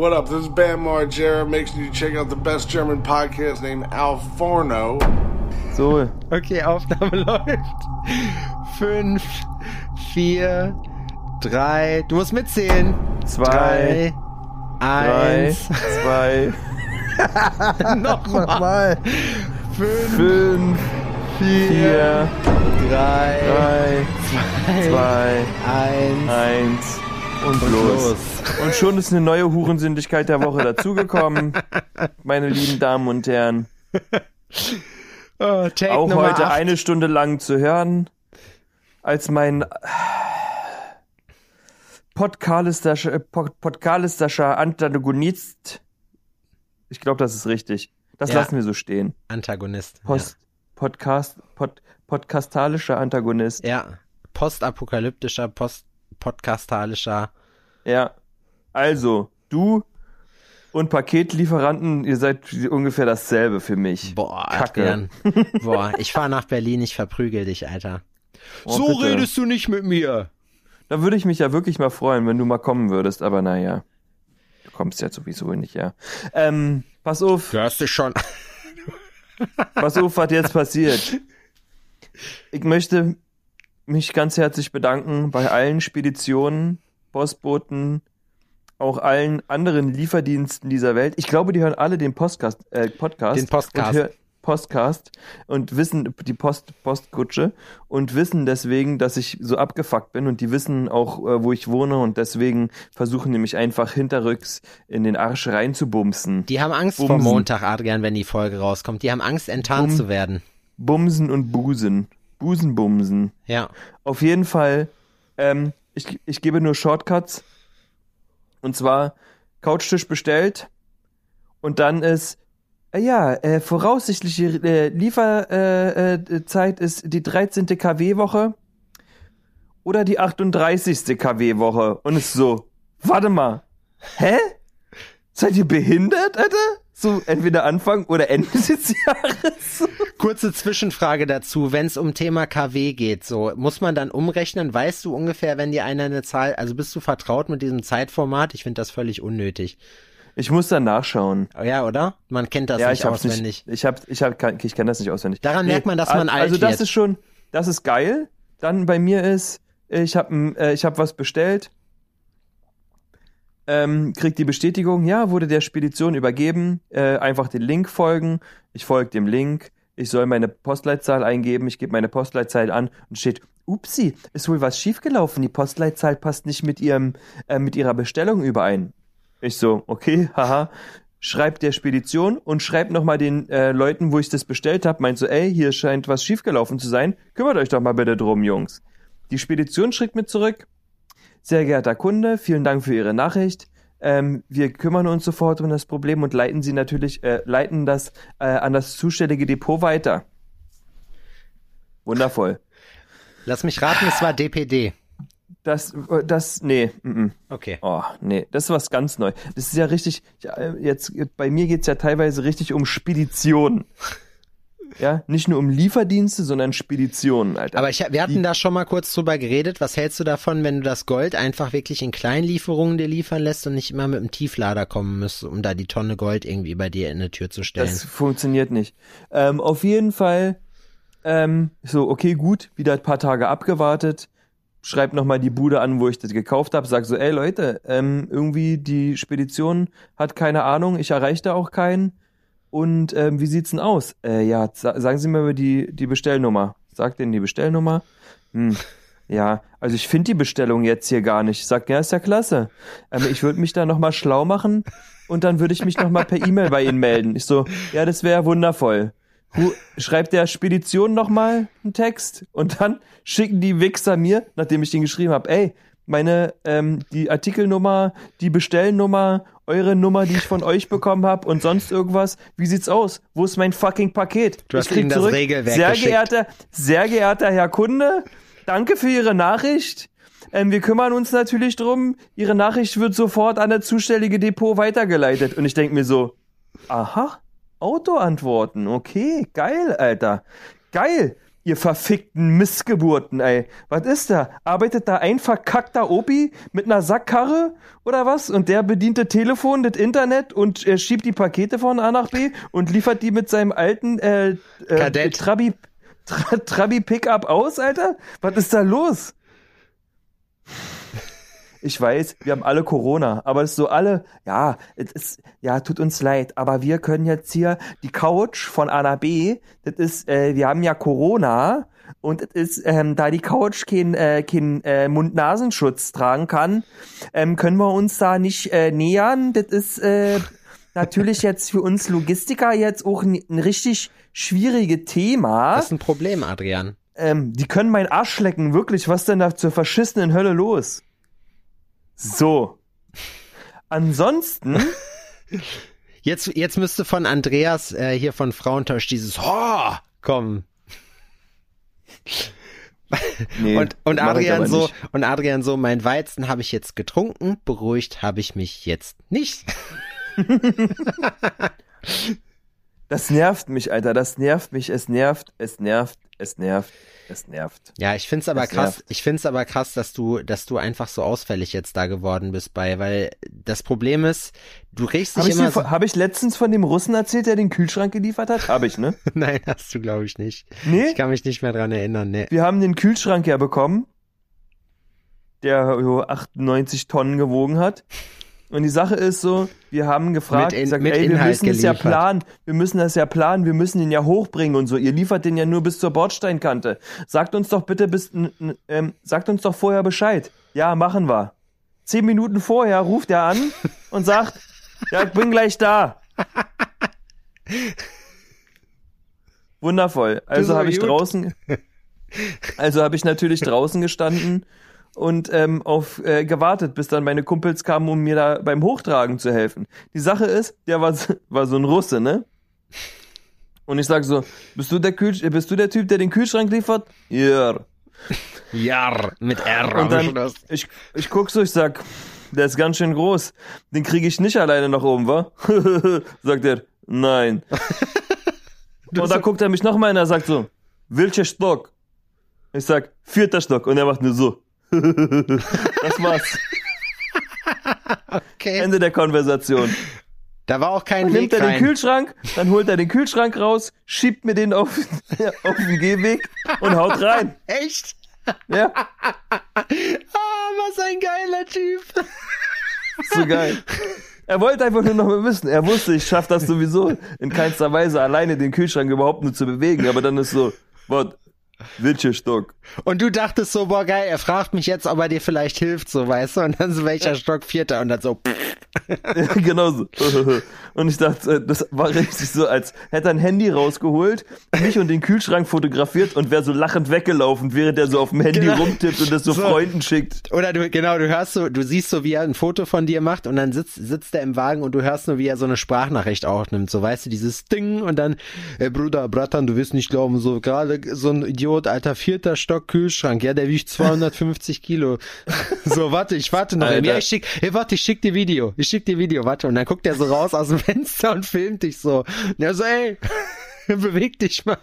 What up? This is Bam Margera. Make sure you check out the best German podcast named Al Forno. So, Okay, Aufnahme läuft. Fünf, vier, drei. Du musst mitzählen. zwei, Drei, drei, eins. zwei, Nochmal. Fünf, fünf, vier, vier, drei, drei, zwei, zwei, eins. eins und, los. los. Und schon ist eine neue Hurensündigkeit der Woche dazugekommen, meine lieben Damen und Herren. Oh, Auch Nummer heute acht. eine Stunde lang zu hören, als mein Podcalistischer Pod- Podcalistischer Antagonist. Ich glaube, das ist richtig. Das Ja. lassen wir so stehen. Antagonist. Post, Podcast, Pod, podcastalischer Antagonist. Ja. ja. Postapokalyptischer, post podcastalischer. Ja. Also, du und Paketlieferanten, ihr seid ungefähr dasselbe für mich. Boah, Kacke. Adrian. Boah, ich fahr nach Berlin, ich verprügel dich, Alter. Oh, bitte. du nicht mit mir. Da würde ich mich ja wirklich mal freuen, wenn du mal kommen würdest, aber naja. Du kommst ja sowieso nicht, ja. Ähm, pass auf, Du hast dich schon. pass auf, was jetzt passiert. Ich möchte mich ganz herzlich bedanken bei allen Speditionen, Postboten, auch allen anderen Lieferdiensten dieser Welt. Ich glaube, die hören alle den Postcast, äh, Podcast. Den Postcast. Und Postcast und wissen die Post Postkutsche und wissen deswegen, dass ich so abgefuckt bin und die wissen auch, äh, wo ich wohne und deswegen versuchen die mich einfach hinterrücks in den Arsch reinzubumsen. Die haben Angst vor Bumsen. Montag, Adrian, wenn die Folge rauskommt. Die haben Angst, enttarnt Bum. zu werden. Bumsen und Busen. Busenbumsen. Ja. Auf jeden Fall, ähm, ich, ich gebe nur Shortcuts. Und zwar Couchtisch bestellt. Und dann ist, äh, ja, äh, voraussichtliche äh, Lieferzeit äh, äh, ist die 13. KW-Woche oder die 38. KW-Woche. Und es ist so, warte mal, hä? Seid ihr behindert, Alter? So entweder Anfang oder Ende des Jahres. Kurze Zwischenfrage dazu, wenn es um Thema KW geht, so muss man dann umrechnen, weißt du ungefähr, wenn dir einer eine Zahl, also bist du vertraut mit diesem Zeitformat? Ich finde das völlig unnötig. Ich muss dann nachschauen. Ja, oder? Man kennt das ja, nicht ich auswendig. nicht. Ich hab, ich hab, ich kenne das nicht auswendig. Daran merkt man, dass man al- alt Also das wird. ist schon, das ist geil. Dann bei mir ist, ich habe, äh, ich habe was bestellt. Ähm, krieg die Bestätigung, ja, wurde der Spedition übergeben. Äh, einfach den Link folgen. Ich folge dem Link. Ich soll meine Postleitzahl eingeben. Ich gebe meine Postleitzahl an und steht, upsi, ist wohl was schiefgelaufen. Die Postleitzahl passt nicht mit ihrem, äh, mit ihrer Bestellung überein. Ich so, okay, haha. Schreibt der Spedition und schreibt nochmal den äh, Leuten, wo ich das bestellt habe, meint so, ey, hier scheint was schiefgelaufen zu sein. Kümmert euch doch mal bitte drum, Jungs. Die Spedition schickt mir zurück. Sehr geehrter Kunde, vielen Dank für Ihre Nachricht. Ähm, wir kümmern uns sofort um das Problem und leiten Sie natürlich, äh, leiten das äh, an das zuständige Depot weiter. Wundervoll. Lass mich raten, es war DPD. Das, äh, das, nee, mm, mm. Okay. Oh, nee, das ist was ganz neu. Das ist ja richtig, jetzt, bei mir geht's ja teilweise richtig um Speditionen. Ja, nicht nur um Lieferdienste, sondern Speditionen, Alter. Aber ich, wir hatten da schon mal kurz drüber geredet. Was hältst du davon, wenn du das Gold einfach wirklich in Kleinlieferungen dir liefern lässt und nicht immer mit dem Tieflader kommen musst, um da die Tonne Gold irgendwie bei dir in die Tür zu stellen? Das funktioniert nicht. Ähm, auf jeden Fall, ähm, so, okay, gut, wieder ein paar Tage abgewartet. Schreib nochmal die Bude an, wo ich das gekauft habe. Sag so, ey Leute, ähm, irgendwie die Spedition hat keine Ahnung, ich erreiche da auch keinen. Und ähm, wie sieht's denn aus? Äh, ja, sa sagen Sie mir mal die, die Bestellnummer. Sag denen die Bestellnummer. Hm. Ja, also ich finde die Bestellung jetzt hier gar nicht. Ich sag, ja, ist ja klasse. Ähm, ich würde mich da nochmal schlau machen und dann würde ich mich nochmal per E-Mail bei Ihnen melden. Ich so, ja, das wäre wundervoll. Schreibt der Spedition nochmal einen Text und dann schicken die Wichser mir, nachdem ich den geschrieben habe, ey, meine, ähm, die Artikelnummer, die Bestellnummer, eure Nummer, die ich von euch bekommen habe und sonst irgendwas. Wie sieht's aus? Wo ist mein fucking Paket? Du hast ich krieg das zurück. Regelwerk Sehr geschickt. geehrter, sehr geehrter Herr Kunde, danke für Ihre Nachricht. Ähm, wir kümmern uns natürlich drum. Ihre Nachricht wird sofort an das zuständige Depot weitergeleitet. Und ich denk mir so, aha, Autoantworten, okay, geil, Alter. Geil. Ihr verfickten Missgeburten, ey. Was ist da? Arbeitet da ein verkackter Opi mit einer Sackkarre oder was? Und der bedient das Telefon, das Internet und er schiebt die Pakete von A nach B und liefert die mit seinem alten äh, äh, Kadett. Trabi, Tra, Trabi Pickup aus, Alter? Was ist da los? Ich weiß, wir haben alle Corona, aber es ist so alle, ja, es ist, ja, tut uns leid, aber wir können jetzt hier die Couch von A nach B, das ist, äh, wir haben ja Corona und es ist, ähm, da die Couch kein, äh, kein äh, Mund-Nasenschutz tragen kann, ähm, können wir uns da nicht äh, nähern. Das ist äh, natürlich jetzt für uns Logistiker jetzt auch ein, ein richtig schwieriges Thema. Das ist ein Problem, Adrian. Ähm, die können meinen Arsch lecken, wirklich. Was denn da zur verschissenen Hölle los? So. Ansonsten, Jetzt, jetzt müsste von Andreas äh, hier von Frauentausch dieses Ho kommen. nee, und, und Adrian so, nicht. und Adrian so, mein Weizen habe ich jetzt getrunken, beruhigt habe ich mich jetzt nicht. Das nervt mich, Alter. Das nervt mich. Es nervt, es nervt, es nervt, es nervt. Ja, ich find's aber Das krass, nervt. ich find's aber krass, dass du, dass du einfach so ausfällig jetzt da geworden bist bei, weil das Problem ist, du regst dich Habe ich, immer so, von- hab ich letztens von dem Russen erzählt, der den Kühlschrank geliefert hat? Habe ich, ne? Nein, hast du glaube ich nicht. Nee? Ich kann mich nicht mehr dran erinnern, ne. Wir haben den Kühlschrank ja bekommen, der so 98 Tonnen gewogen hat. Und die Sache ist so, wir haben gefragt, in- gesagt, ey, wir müssen es ja geliefert. planen, wir müssen das ja planen, wir müssen den ja hochbringen und so. Ihr liefert den ja nur bis zur Bordsteinkante. Sagt uns doch bitte bis, ähm, sagt uns doch vorher Bescheid. Ja, machen wir. Zehn Minuten vorher ruft er an und sagt, ja, ich bin gleich da. Wundervoll. Also so habe ich gut. draußen, also habe ich natürlich draußen gestanden und ähm, auf äh, gewartet, bis dann meine Kumpels kamen, um mir da beim Hochtragen zu helfen. Die Sache ist, der war, so- war so ein Russe, ne? Und ich sag so, bist du der Kühl äh, bist du der Typ, der den Kühlschrank liefert? Ja. Jar, mit R Und dann, ich, ich guck so, ich sag, der ist ganz schön groß. Den kriege ich nicht alleine nach oben, wa? sagt er, nein. Und dann guckt er mich nochmal an, er sagt so, welcher Stock? Ich sag, vierter Stock. Und er macht nur so. das war's. Okay. Ende der Konversation. Da war auch kein Dann nimmt Weg er den rein. Kühlschrank, dann holt er den Kühlschrank raus, schiebt mir den auf, auf den Gehweg und haut rein. Echt? Ja, Ah, was ein geiler Typ. so geil. Er wollte einfach nur noch mal wissen. Er wusste, ich schaff das sowieso in keinster Weise alleine den Kühlschrank überhaupt nur zu bewegen. Aber dann ist so, was? Welcher Stock? Und du dachtest so, boah geil, er fragt mich jetzt, ob er dir vielleicht hilft, so weißt du, und dann so welcher Stock vierter und dann so, Ja, genau so. Und ich dachte, äh, das war richtig so, als hätte er ein Handy rausgeholt, mich und den Kühlschrank fotografiert und wäre so lachend weggelaufen, während er so auf dem Handy Genau. rumtippt und das so, So. Freunden schickt. oder du, genau, du hörst so, du siehst so, wie er ein Foto von dir macht und dann sitzt, sitzt er im Wagen und du hörst nur, wie er so eine Sprachnachricht aufnimmt, so weißt du, dieses Ding und dann, ey Bruder, Bratan, du wirst nicht glauben, so gerade so ein Idiot, alter, vierter Stock Kühlschrank, ja, der wiegt 250 Kilo. So, warte, ich warte noch. Alter. Ja, ich schick, hey, warte, ich schick dir Video, ich schick dir Video, warte. Und dann guckt er so raus aus dem Fenster und filmt dich so. Und er so, ey, beweg dich mal.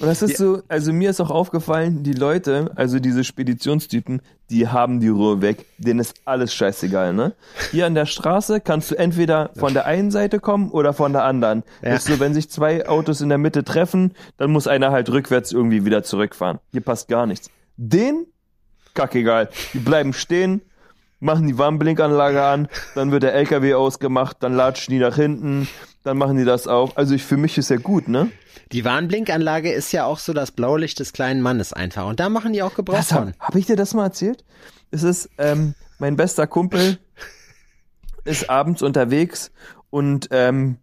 Und das ist so, also mir ist auch aufgefallen, die Leute, also diese Speditionstypen, die haben die Ruhe weg. Denen ist alles scheißegal, ne? Hier an der Straße kannst du entweder von der einen Seite kommen oder von der anderen. Ja. Ist so, wenn sich zwei Autos in der Mitte treffen, dann muss einer halt rückwärts irgendwie wieder zurückfahren. Hier passt gar nichts. Den, kackegal. Die bleiben stehen, machen die Warnblinkanlage an, dann wird der LKW ausgemacht, dann latschen die nach hinten, dann machen die das auch. Also ich, für mich ist ja gut, ne? Die Warnblinkanlage ist ja auch so das Blaulicht des kleinen Mannes einfach. Und da machen die auch Gebrauch von. hab ich dir das mal erzählt? Es ist, ähm, mein bester Kumpel ist abends unterwegs und ähm,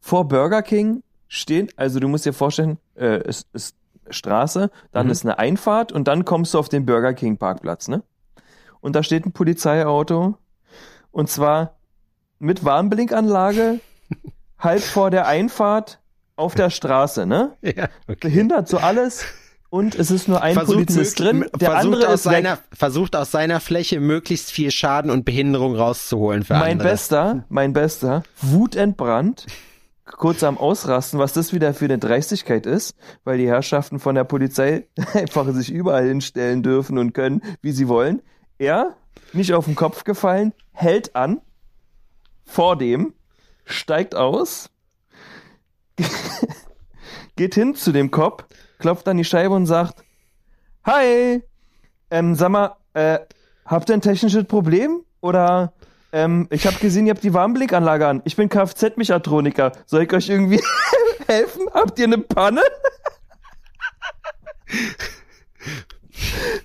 vor Burger King stehen, also du musst dir vorstellen, äh, es ist Straße, dann Mhm. ist eine Einfahrt und dann kommst du auf den Burger King Parkplatz, ne? Und da steht ein Polizeiauto und zwar mit Warnblinkanlage halb vor der Einfahrt auf der Straße, ne? Ja, okay. behindert so alles und es ist nur ein Polizist möglich- drin, der versucht andere aus ist weg. seiner, versucht aus seiner Fläche möglichst viel Schaden und Behinderung rauszuholen für Mein andere. bester, mein bester, wutentbrannt, kurz am Ausrasten, was das wieder für eine Dreistigkeit ist, weil die Herrschaften von der Polizei einfach sich überall hinstellen dürfen und können, wie sie wollen. Er, nicht auf den Kopf gefallen, hält an, vor dem, steigt aus, geht hin zu dem Kopf, klopft an die Scheibe und sagt, Hi, ähm, sag mal, äh, habt ihr ein technisches Problem? Oder ähm, ich habe gesehen, ihr habt die Warnblinkanlage an. Ich bin Kfz-Mechatroniker. Soll ich euch irgendwie helfen? Habt ihr eine Panne?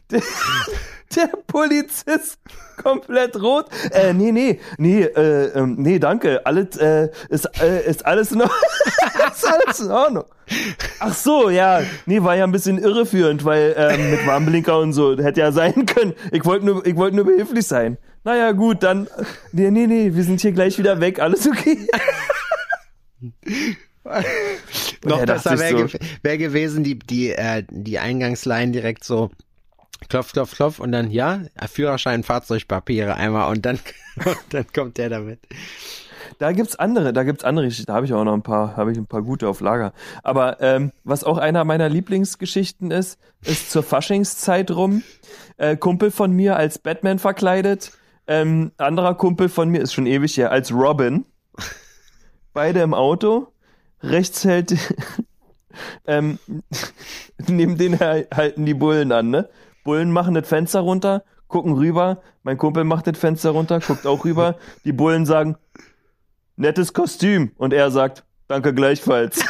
der, Polizist komplett rot. Äh, nee, nee, nee, äh, ähm, nee, danke. Alles, äh, ist, äh, ist alles in Ordnung. ist alles in Ordnung. Ach so, ja. Nee, war ja ein bisschen irreführend, weil ähm, mit Warnblinker und so hätte ja sein können. Ich wollte nur, ich wollte nur behilflich sein. Naja, gut, dann. Nee, nee, nee, wir sind hier gleich wieder weg. Alles okay. Noch er besser wäre so- wär gewesen, die, die, äh, die Eingangsline direkt so klopf, klopf, klopf und dann, ja, Führerschein, Fahrzeugpapiere einmal und dann, und dann kommt der damit. Da gibt's andere, da gibt's andere Geschichten. Da habe ich auch noch ein paar, habe ich ein paar gute auf Lager. Aber ähm, was auch einer meiner Lieblingsgeschichten ist, ist zur Faschingszeit rum. Äh, Kumpel von mir als Batman verkleidet. Ähm, anderer Kumpel von mir ist schon ewig her als Robin. Beide im Auto. Rechts hält ähm, neben den halten die Bullen an, ne? Bullen machen das Fenster runter, gucken rüber. Mein Kumpel macht das Fenster runter, guckt auch rüber. Die Bullen sagen, nettes Kostüm. Und er sagt, danke gleichfalls.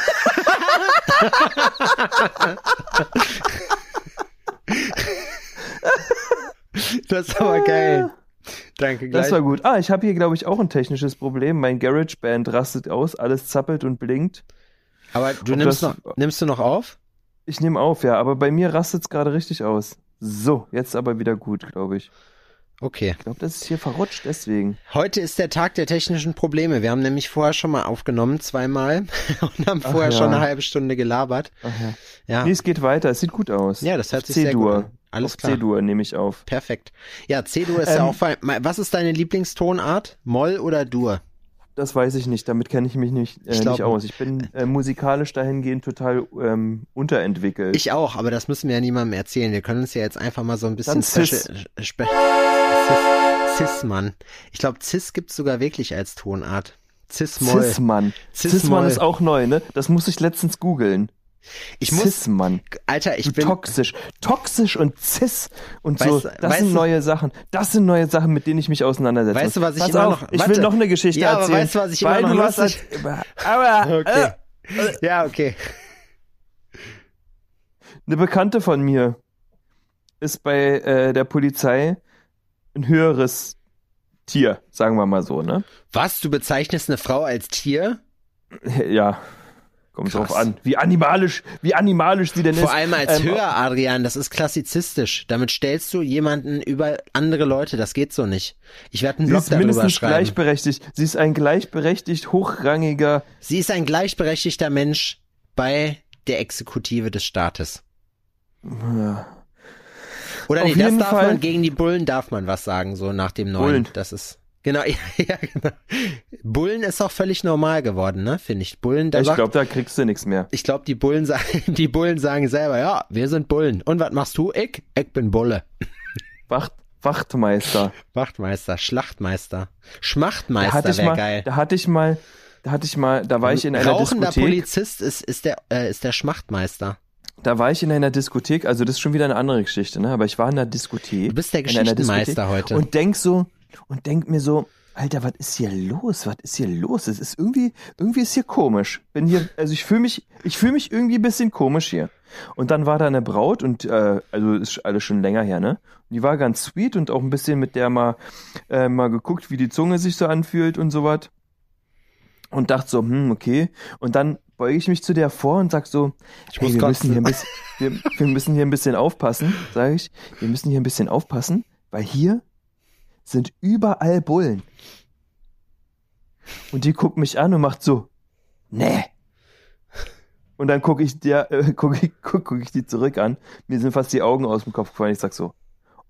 Das ist aber geil. Danke gleich. Das war gut. Ah, ich habe hier, glaube ich, auch ein technisches Problem. Mein GarageBand rastet aus, alles zappelt und blinkt. aber du Ob nimmst das- noch, nimmst du noch auf? Ich nehme auf, ja, aber bei mir rastet's gerade richtig aus. So, jetzt aber wieder gut, glaube ich. Okay. Ich glaube, das ist hier verrutscht, deswegen. Heute ist der Tag der technischen Probleme. Wir haben nämlich vorher schon mal aufgenommen, zweimal, und haben Ach vorher ja. schon eine halbe Stunde gelabert. Ach ja. Ja, Nee, es geht weiter, es sieht gut aus. ja das hört Auf sich sehr gut C-Dur. an. Alles Auf klar. C-Dur nehme ich auf. Perfekt. Ja, C-Dur ist ja Ähm, auch fein. Was ist deine Lieblingstonart? Moll oder Dur? Das weiß ich nicht, damit kenne ich mich nicht, äh, Ich glaub- nicht aus. Ich bin äh, musikalisch dahingehend total ähm, unterentwickelt. Ich auch, aber das müssen wir ja niemandem erzählen. Wir können uns ja jetzt einfach mal so ein bisschen Dann Cis. special, spe Cis, Cis, Mann. Ich glaube, Cis gibt's sogar wirklich als Tonart. Cis-Moll. Cis-Mann. Cis-Mann ist auch neu, ne? Das muss ich letztens googeln. Ich muss, Cis-Mann. Alter, ich bin, toxisch. Toxisch und cis und so. Weißt du- Das sind neue Sachen. Das sind neue Sachen, mit denen ich mich auseinandersetze. Weißt du, was ich Pass immer auf, noch- Ich warte. will noch eine Geschichte Ja, aber erzählen. weißt du, was ich immer noch lustig- das- Aber, Okay. äh, ja, okay. eine Bekannte von mir ist bei äh, der Polizei ein höheres Tier, sagen wir mal so, ne? Was, du bezeichnest eine Frau als Tier? Ja. Kommt Krass. drauf an. Wie animalisch, wie animalisch sie denn ist. Vor allem als Ähm, höher, Adrian, das ist klassizistisch. Damit stellst du jemanden über andere Leute, das geht so nicht. Ich werde einen Sie Blog ist darüber mindestens schreiben. gleichberechtigt. Sie ist ein gleichberechtigt hochrangiger. Sie ist ein gleichberechtigter Mensch bei der Exekutive des Staates. Ja. Oder Auf nee, das darf Fall- man, gegen die Bullen darf man was sagen, so nach dem neuen. Bullen. Das ist, genau, ja, ja, genau. Bullen ist auch völlig normal geworden, ne, finde ich. Bullen, da Ich glaube, da kriegst du nichts mehr. ich glaube, die Bullen sagen, die Bullen sagen selber, ja, wir sind Bullen. Und was machst du? Ich? Ich bin Bulle. Wacht, Wachtmeister. Wachtmeister, Schlachtmeister, Schmachtmeister wäre geil. da hatte ich mal, da hatte ich mal, da war ich in einer Rauchender Diskothek. Polizist ist, ist der, äh, ist der Schmachtmeister. Da war ich in einer Diskothek, also das ist schon wieder eine andere Geschichte, ne? Aber ich war in einer Diskothek. Du bist der Geschichtenmeister heute. Und denk so, und denk mir so, Alter, was ist hier los? Was ist hier los? Es ist irgendwie, irgendwie ist hier komisch. Bin hier, also ich fühle mich, ich fühle mich irgendwie ein bisschen komisch hier. Und dann war da eine Braut und äh, also ist alles schon länger her, ne? Und die war ganz sweet und auch ein bisschen mit der mal äh, mal geguckt, wie die Zunge sich so anfühlt und sowas. Und dachte so, hm, okay. Und dann beuge ich mich zu der vor und sag so, Ich hey, wir müssen hier ein bisschen, wir, wir müssen hier ein bisschen aufpassen, sage ich. Wir müssen hier ein bisschen aufpassen, weil hier sind überall Bullen. Und die guckt mich an und macht so, nee. Und dann gucke ich der, äh, guck ich, guck, guck ich die zurück an. Mir sind fast die Augen aus dem Kopf gefallen. Ich sag so,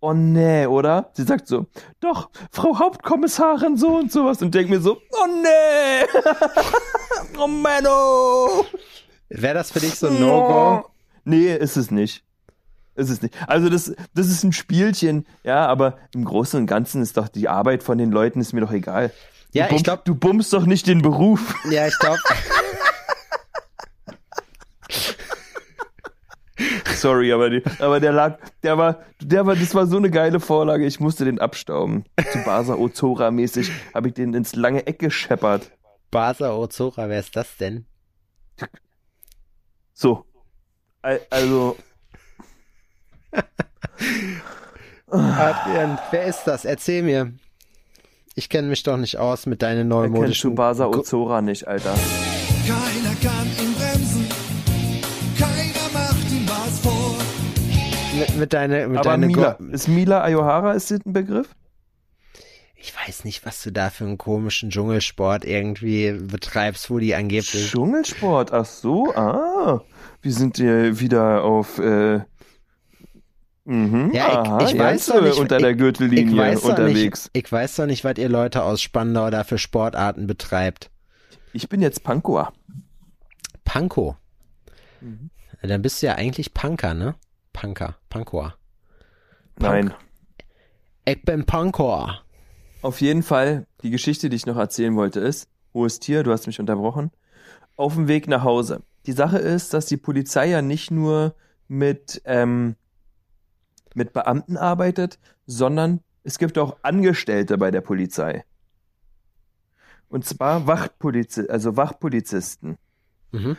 oh nee, oder? Sie sagt so, doch, Frau Hauptkommissarin, so und sowas. Und denk mir so, oh nee. Oh Menno! Wäre das für dich so ein No-Go? Nee, ist es nicht. Ist es nicht. Also das, das ist ein Spielchen, ja, aber im Großen und Ganzen ist doch die Arbeit von den Leuten ist mir doch egal. Ja, du ich glaub- du bummst doch nicht den Beruf. Ja, ich glaube. Sorry, aber, die, aber der lag, der war, der war, das war so eine geile Vorlage, ich musste den abstauben. Zu Basa Ozora mäßig habe ich den ins lange Eck gescheppert. Basa Ozora, wer ist das denn? So. Al- Also, Adrian, wer ist das? Erzähl mir. Ich kenne mich doch nicht aus mit deinen er kennt neumodischen. Tsubasa Ozora nicht, Alter. Keiner kann ihn bremsen. Keiner macht ihm was vor. mit, mit deiner, mit Aber deiner Mila, Go- ist Mila Ayohara, ist das ein Begriff? Ich weiß nicht, was du da für einen komischen Dschungelsport irgendwie betreibst, wo die angeblich. Dschungelsport, ach so, ah. Wir sind ja wieder auf, äh, mhm, Ja, ich- aha, ich weiß doch nicht, unter ich- der Gürtellinie ich weiß unterwegs. Nicht, ich weiß doch nicht, was ihr Leute aus Spandau da für Sportarten betreibt. Ich bin jetzt Pankoa. Panko. Mhm. Dann bist du ja eigentlich Punker, ne? Punker. Pankoa. Nein. Ich bin Pankoa. Auf jeden Fall, die Geschichte, die ich noch erzählen wollte, ist, hohes Tier, du hast mich unterbrochen, auf dem Weg nach Hause. Die Sache ist, dass die Polizei ja nicht nur mit, ähm, mit Beamten arbeitet, sondern es gibt auch Angestellte bei der Polizei. Und zwar Wachtpolizi also Wachpolizisten. Mhm.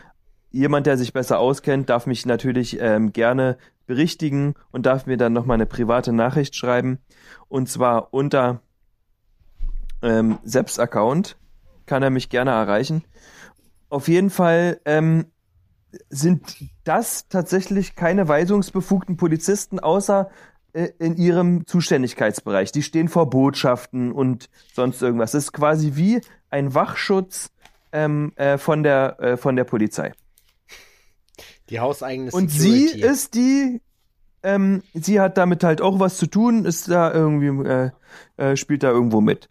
Jemand, der sich besser auskennt, darf mich natürlich ähm, gerne berichtigen und darf mir dann nochmal eine private Nachricht schreiben. Und zwar unter ähm, Seps Account kann er mich gerne erreichen. Auf jeden Fall ähm, sind das tatsächlich keine weisungsbefugten Polizisten, außer äh, in ihrem Zuständigkeitsbereich. Die stehen vor Botschaften und sonst irgendwas. Das ist quasi wie ein Wachschutz ähm, äh, von, der, äh, von der Polizei. Die hauseigene Und sie Security. ist die, ähm, sie hat damit halt auch was zu tun, ist da irgendwie, äh, äh, spielt da irgendwo mit.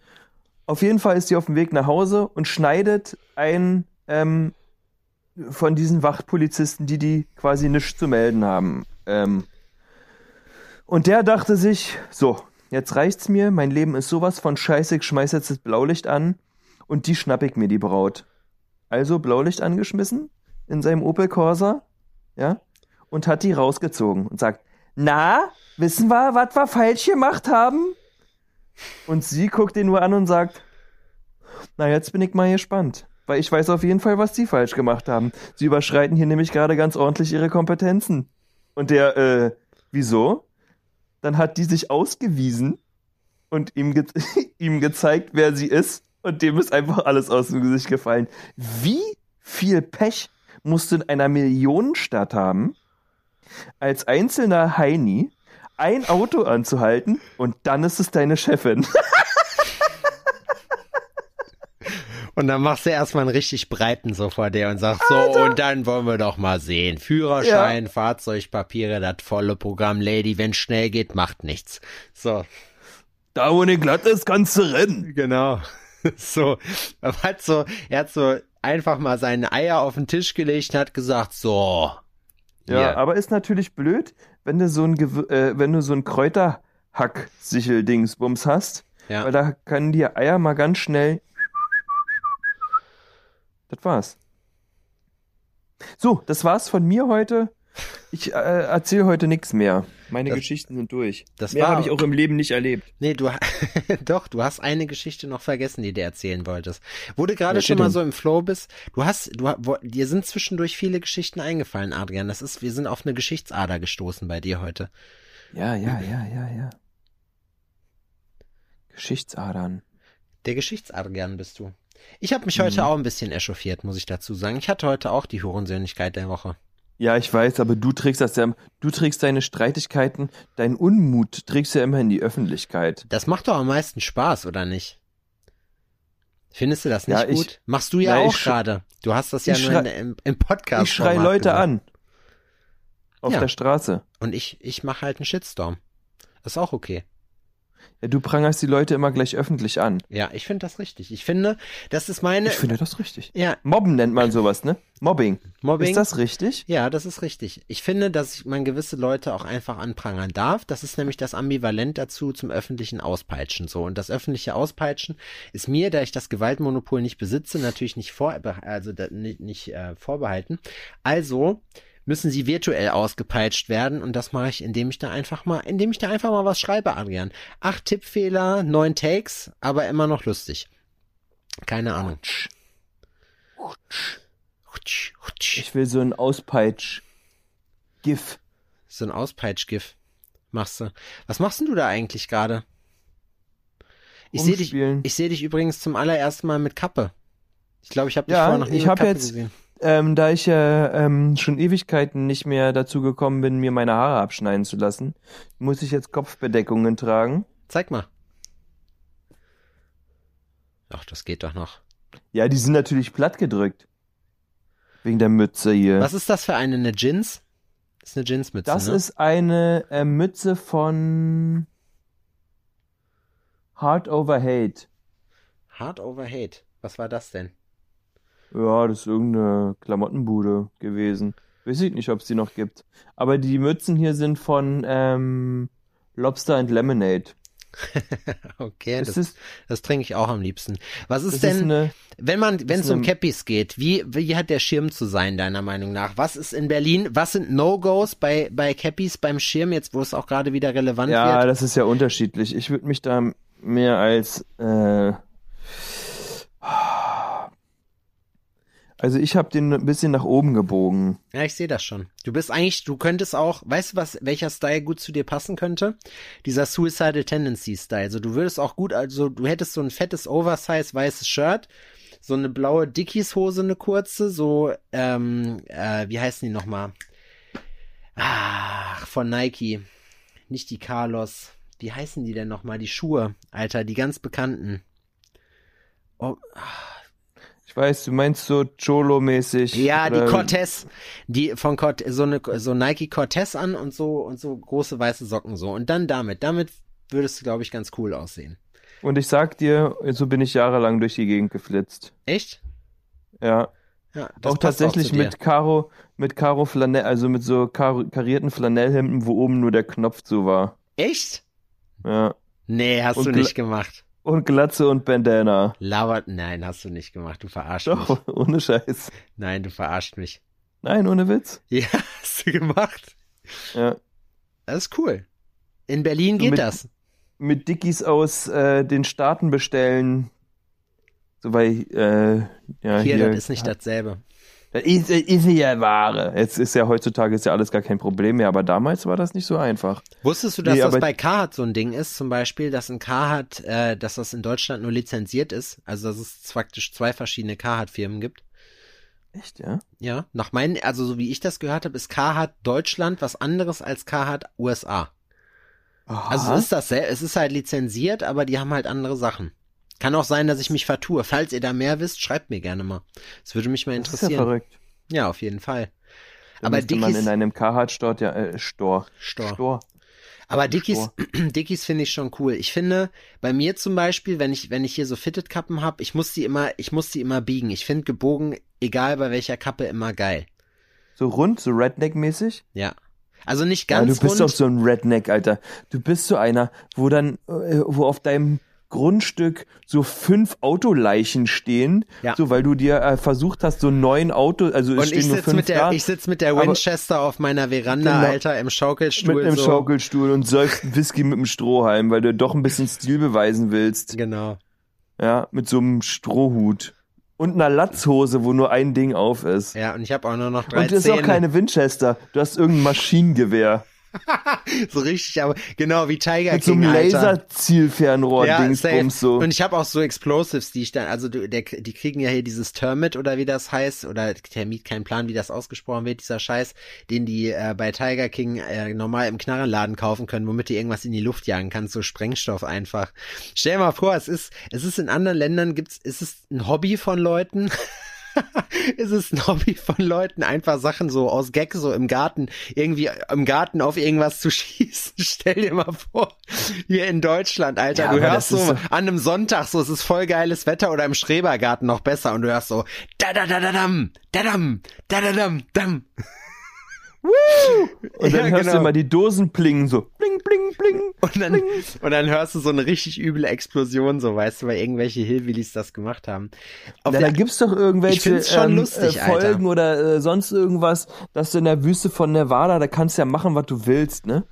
Auf jeden Fall ist sie auf dem Weg nach Hause und schneidet einen ähm, von diesen Wachtpolizisten, die die quasi nichts zu melden haben. Ähm, und der dachte sich, so, jetzt reicht's mir, mein Leben ist sowas von scheiße, ich schmeiß jetzt das Blaulicht an und die schnapp ich mir, die Braut. Also Blaulicht angeschmissen in seinem Opel Corsa, ja, und hat die rausgezogen und sagt, na, wissen wir, was wir falsch gemacht haben? Und sie guckt ihn nur an und sagt, na, jetzt bin ich mal gespannt. Weil ich weiß auf jeden Fall, was sie falsch gemacht haben. Sie überschreiten hier nämlich gerade ganz ordentlich ihre Kompetenzen. Und der, äh, wieso? Dann hat die sich ausgewiesen und ihm, ge ihm gezeigt, wer sie ist. Und dem ist einfach alles aus dem Gesicht gefallen. Wie viel Pech musst du in einer Millionenstadt haben, als einzelner Heini ein Auto anzuhalten und dann ist es deine Chefin. Und dann machst du erstmal einen richtig breiten so vor der und sagst so, und dann wollen wir doch mal sehen. Führerschein, Fahrzeugpapiere, das volle Programm, Lady, wenn schnell geht, macht nichts. So, Da, wo nicht glatt ist, kannst du rennen. genau. So, er hat so, er hat so einfach mal seine Eier auf den Tisch gelegt und hat gesagt, so. Ja, hier. aber ist natürlich blöd, wenn du so ein, Gewür äh, wenn du so ein Kräuterhack-Sichel-Dingsbums hast, Ja. weil da können die Eier mal ganz schnell. Das war's. So, das war's von mir heute. Ich äh, erzähle heute nichts mehr. Meine Das- Geschichten sind durch. das mehr habe ich auch im Leben nicht erlebt. Nee, du, doch, du hast eine Geschichte noch vergessen, die du erzählen wolltest. Wo du gerade Welche schon mal so im Flow bist, du hast, du, wo, dir sind zwischendurch viele Geschichten eingefallen, Adrian. Das ist, wir sind auf eine Geschichtsader gestoßen bei dir heute. Ja, ja, ja, ja, ja. Geschichtsadern. Der Geschichtsadrian bist du. Ich habe mich heute auch ein bisschen echauffiert, muss ich dazu sagen. Ich hatte heute auch die Hurensöhnlichkeit der Woche. Ja, ich weiß, aber du trägst das ja, du trägst deine Streitigkeiten, deinen Unmut trägst ja immer in die Öffentlichkeit. Das macht doch am meisten Spaß, oder nicht? Findest du das nicht Ja, ich- gut? Machst du ja ich auch gerade. Du hast das ja nur in, im, im Podcast. ich schrei Leute an. Auf Ja. der Straße. Und ich, ich mache halt einen Shitstorm. Ist auch okay. Ja, du prangerst die Leute immer gleich öffentlich an. Ja, ich finde das richtig. Ich finde, das ist meine. Ich finde das richtig. ja, Mobben nennt man sowas, ne? Mobbing. Mobbing. Ist das richtig? Ja, das ist richtig. Ich finde, dass man gewisse Leute auch einfach anprangern darf. Das ist nämlich das Ambivalent dazu zum öffentlichen Auspeitschen so. Und das öffentliche Auspeitschen ist mir, da ich das Gewaltmonopol nicht besitze, natürlich nicht vor, also nicht, nicht äh, vorbehalten. Also müssen sie virtuell ausgepeitscht werden und das mache ich, indem ich da einfach mal, indem ich da einfach mal was schreibe, Adrian. Acht Tippfehler, neun Takes, aber immer noch lustig. Keine Ahnung. Ich will so ein Auspeitsch. GIF. So ein Auspeitsch-GIF machst du. Was machst denn du da eigentlich gerade? Ich sehe dich, ich sehe dich übrigens zum allerersten Mal mit Kappe. Ich glaube, ich habe dich Ja, vorher noch nie ich mit hab Kappe jetzt- gesehen. Ähm, da ich ja ähm, schon Ewigkeiten nicht mehr dazu gekommen bin, mir meine Haare abschneiden zu lassen, muss ich jetzt Kopfbedeckungen tragen. Zeig mal. Ach, das geht doch noch. Ja, die sind natürlich platt gedrückt. Wegen der Mütze hier. Was ist das für eine? Eine Jeans? Das ist eine Jeansmütze, Das ne? ist eine äh, Mütze von Heart Over Hate. Hard over Hate. Was war das denn? Ja, das ist irgendeine Klamottenbude gewesen. Weiß ich nicht, ob es die noch gibt. Aber die Mützen hier sind von ähm, Lobster and Lemonade. Okay, Das das, das trinke ich auch am liebsten. Was ist denn, ist eine, wenn man, wenn es um Cappies geht, wie, wie hat der Schirm zu sein, deiner Meinung nach? Was ist in Berlin, was sind No-Gos bei, bei Cappies beim Schirm, jetzt wo es auch gerade wieder relevant ja, wird? das ist ja unterschiedlich. Ich würde mich da mehr als äh, also ich habe den ein bisschen nach oben gebogen. Ja, ich sehe das schon. Du bist eigentlich, du könntest auch, weißt du was, welcher Style gut zu dir passen könnte? Dieser Suicidal Tendency Style. Also du würdest auch gut, also du hättest so ein fettes Oversize weißes Shirt, so eine blaue Dickies Hose, eine kurze, so, ähm, äh, wie heißen die nochmal? Ach, von Nike. Nicht die Carlos. Wie heißen die denn nochmal? Die Schuhe, Alter, die ganz bekannten. Oh, Ich weiß, du meinst so Cholo-mäßig. Ja, die Cortez, die von Cort so eine so Nike Cortez an und so und so große weiße Socken so und dann damit, damit würdest du glaube ich ganz cool aussehen. Und ich sag dir, so bin ich jahrelang durch die Gegend geflitzt. Echt? Ja. Ja, auch tatsächlich dir. mit Karo, mit Karo Flanell, also mit so karo, karierten Flanellhemden, wo oben nur der Knopf so war. Echt? Ja. Nee, hast Und du nicht gemacht. Und Glatze und Bandana. Labert, nein, hast du nicht gemacht. Du verarschst mich. Doch, ohne Scheiß. Nein, du verarscht mich. Nein, ohne Witz. Ja, hast du gemacht. Ja. Das ist cool. In Berlin So geht mit- das. Mit Dickies aus äh, den Staaten bestellen. So weil, äh, ja, Hier, hier. das ist nicht dasselbe. Das ist, ist ja Ware. Jetzt ist ja heutzutage ist ja alles gar kein Problem mehr, aber damals war das nicht so einfach. Wusstest du, dass Nee, das bei Carhartt so ein Ding ist? Zum Beispiel, dass ein Carhartt, äh, dass das in Deutschland nur lizenziert ist. Also, dass es praktisch zwei verschiedene Carhartt-Firmen gibt. Echt, ja? Ja, nach meinen, also so wie ich das gehört habe, ist Carhartt Deutschland was anderes als Carhartt USA. Also es ist das, es ist halt lizenziert, aber die haben halt andere Sachen. Kann auch sein, dass ich mich vertue. Falls ihr da mehr wisst, schreibt mir gerne mal. Das würde mich mal das ist ja interessieren. verrückt. Ja, auf jeden Fall. Da Aber müsste man Dickies, in einem Carhartt-Store, ja, äh, Store. Store. Store. Aber Dickies, Dickies finde ich schon cool. Ich finde, bei mir zum Beispiel, wenn ich, wenn ich hier so Fitted-Kappen habe, ich muss die immer, ich muss die immer biegen. Ich finde gebogen, egal bei welcher Kappe, immer geil. So rund, so Redneck-mäßig? Ja. Also nicht Ja, ganz du bist rund. doch so ein Redneck, Alter. Du bist so einer, wo dann, äh, wo auf deinem Grundstück so fünf Autoleichen stehen, Ja. so weil du dir äh, versucht hast, so neun Auto, also es Und stehen ich nur fünf mit der, da, ich sitz mit der aber- Winchester auf meiner Veranda, Genau. Alter, im Schaukelstuhl. mit einem so. Schaukelstuhl und säufst Whisky mit einem Strohhalm, weil du doch ein bisschen Stil beweisen willst. Genau. Ja, mit so einem Strohhut. Und einer Latzhose, wo nur ein Ding auf ist. Ja, und ich habe auch nur noch drei Und das ist auch keine Winchester. Du hast irgendein Maschinengewehr. so richtig, aber genau wie Tiger Mit so King, einem Alter. Laserzielfernrohr, Ja. Dingsbums so. Und ich habe auch so Explosives, die ich dann, also du, der, die kriegen ja hier dieses Termit oder wie das heißt, oder Termit, kein Plan, wie das ausgesprochen wird, dieser Scheiß, den die äh, bei Tiger King äh, normal im Knarrenladen kaufen können, womit du irgendwas in die Luft jagen kannst, so Sprengstoff einfach. Stell dir mal vor, es ist, es ist in anderen Ländern gibt's, es ist ein Hobby von Leuten. ist es ein Hobby von Leuten, einfach Sachen so aus Gag so im Garten, irgendwie im Garten auf irgendwas zu schießen. Stell dir mal vor, hier in Deutschland, Alter, Ja, du hörst so ist an einem Sonntag so, es ist voll geiles Wetter oder im Schrebergarten noch besser und du hörst so, da da da da dam, da dam, da da dam, dam. Und dann Ja, hörst genau. du immer die Dosen plingen, so bling, bling, bling. Und dann, und dann hörst du so eine richtig üble Explosion, so weißt du, weil irgendwelche Hillbillies das gemacht haben. Auf der- da gibt's doch irgendwelche ähm, lustig, äh, Folgen Alter. oder äh, sonst irgendwas, dass du in der Wüste von Nevada, da kannst du ja machen, was du willst, ne?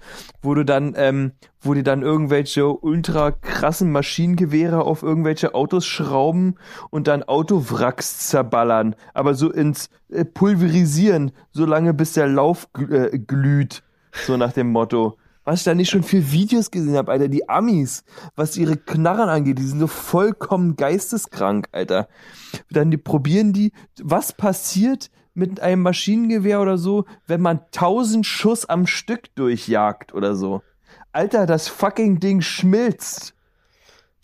Wo du dann, ähm, wo die dann irgendwelche ultra krassen Maschinengewehre auf irgendwelche Autos schrauben und dann Autowracks zerballern, aber so ins äh, Pulverisieren, so lange bis der Lauf gl- äh, glüht, so nach dem Motto. Was ich da nicht schon für Videos gesehen habe, Alter, die Amis, was ihre Knarren angeht, die sind so vollkommen geisteskrank, Alter. Dann die probieren die, was passiert mit einem Maschinengewehr oder so, wenn man tausend Schuss am Stück durchjagt oder so. Alter, das fucking Ding schmilzt.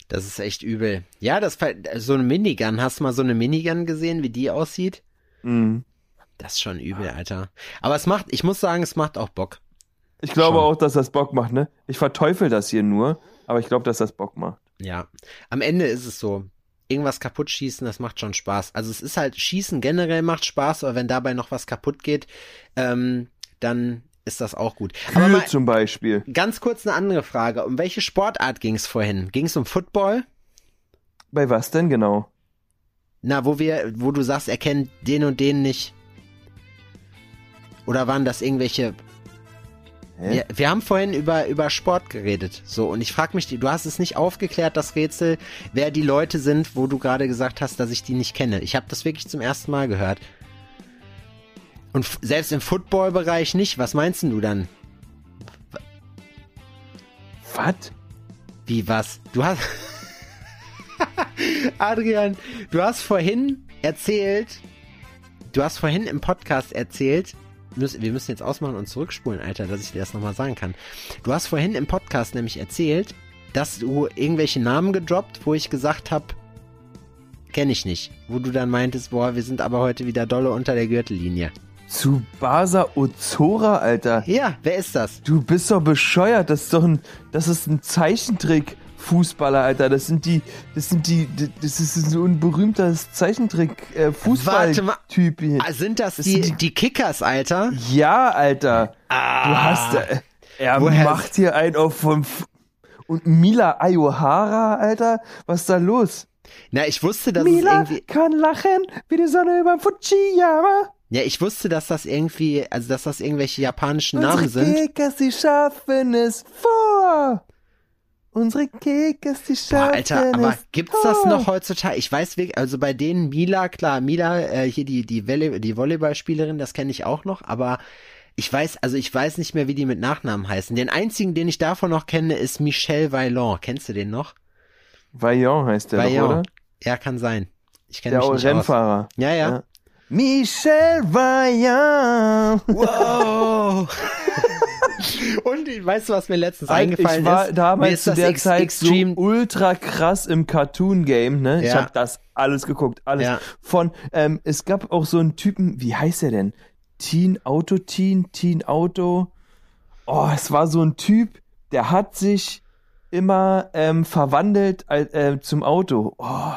Das ist echt übel. Ja, das so eine Minigun. Hast du mal so eine Minigun gesehen, wie die aussieht? Mhm. Das ist schon übel, Alter. Aber es macht, ich muss sagen, es macht auch Bock. Ich glaube Schon. auch, dass das Bock macht, ne? Ich verteufel das hier nur, aber ich glaube, dass das Bock macht. Ja. Am Ende ist es so. Irgendwas kaputt schießen, das macht schon Spaß. Also es ist halt, Schießen generell macht Spaß, aber wenn dabei noch was kaputt geht, ähm, dann ist das auch gut. Aber Kühe mal zum Beispiel. ganz kurz eine andere Frage. Um welche Sportart ging es vorhin? Ging es um Football? Bei was denn genau? Na, wo wir, wo du sagst, er kennt den und den nicht. Oder waren das irgendwelche? Wir, wir haben vorhin über, über Sport geredet. So, und ich frage mich, du hast es nicht aufgeklärt, das Rätsel, wer die Leute sind, wo du gerade gesagt hast, dass ich die nicht kenne. Ich habe das wirklich zum ersten Mal gehört. Und selbst im Football-Bereich nicht. Was meinst du dann? Was? Wie was? Du hast. Adrian, du hast vorhin erzählt. Du hast vorhin im Podcast erzählt. Wir müssen jetzt ausmachen und zurückspulen, Alter, dass ich dir das nochmal sagen kann. Du hast vorhin im Podcast nämlich erzählt, dass du irgendwelche Namen gedroppt, wo ich gesagt habe, kenne ich nicht. Wo du dann meintest, boah, wir sind aber heute wieder dolle unter der Gürtellinie. Tsubasa Ozora, Alter. Ja, wer ist das? Du bist doch bescheuert. Das ist doch ein, das ist ein Zeichentrick. Fußballer, Alter, das sind die, das sind die, das ist so ein berühmter Zeichentrick äh. Fußballtyp. hier. Ah, sind das, Das die, sind die Kickers, Alter? Ja, Alter. Du hast, äh, er Ah. Woher- macht hier einen auf vom F und Mila Ayohara, Alter, was ist da los? Na, ich wusste, dass es Mila irgendwie. kann lachen wie die Sonne über Fujiyama. Ja, ich wusste, dass das irgendwie, also dass das irgendwelche japanischen Namen Unsere sind. Kickers, die schaffen es vor. Unsere Kickers, die Boah, schaffen Alter, aber es gibt's das vor. noch heutzutage? Ich weiß wirklich, also bei denen Mila, klar, Mila, äh, hier die die Volley, die Volleyballspielerin, das kenne ich auch noch, aber ich weiß, also ich weiß nicht mehr, wie die mit Nachnamen heißen. Den einzigen, den ich davon noch kenne, ist Michel Vaillant. Kennst du den noch? Vaillant heißt der doch, Vaillant. oder? Ja, kann sein. Ich kenne Der mich nicht Rennfahrer. aus. Ja, ja. Ja. Michel Vaillant. Wow. Und weißt du, was mir letztens eingefallen ich war ist? Damals ist zu der Zeit Extreme so ultra krass im Cartoon-Game, ne? Ich Ja. habe das alles geguckt, alles. Ja. Von, ähm, es gab auch so einen Typen, wie heißt er denn? Teen Auto Teen, Teen Auto. Oh, es war so ein Typ, der hat sich immer ähm, verwandelt äh, zum Auto. Oh,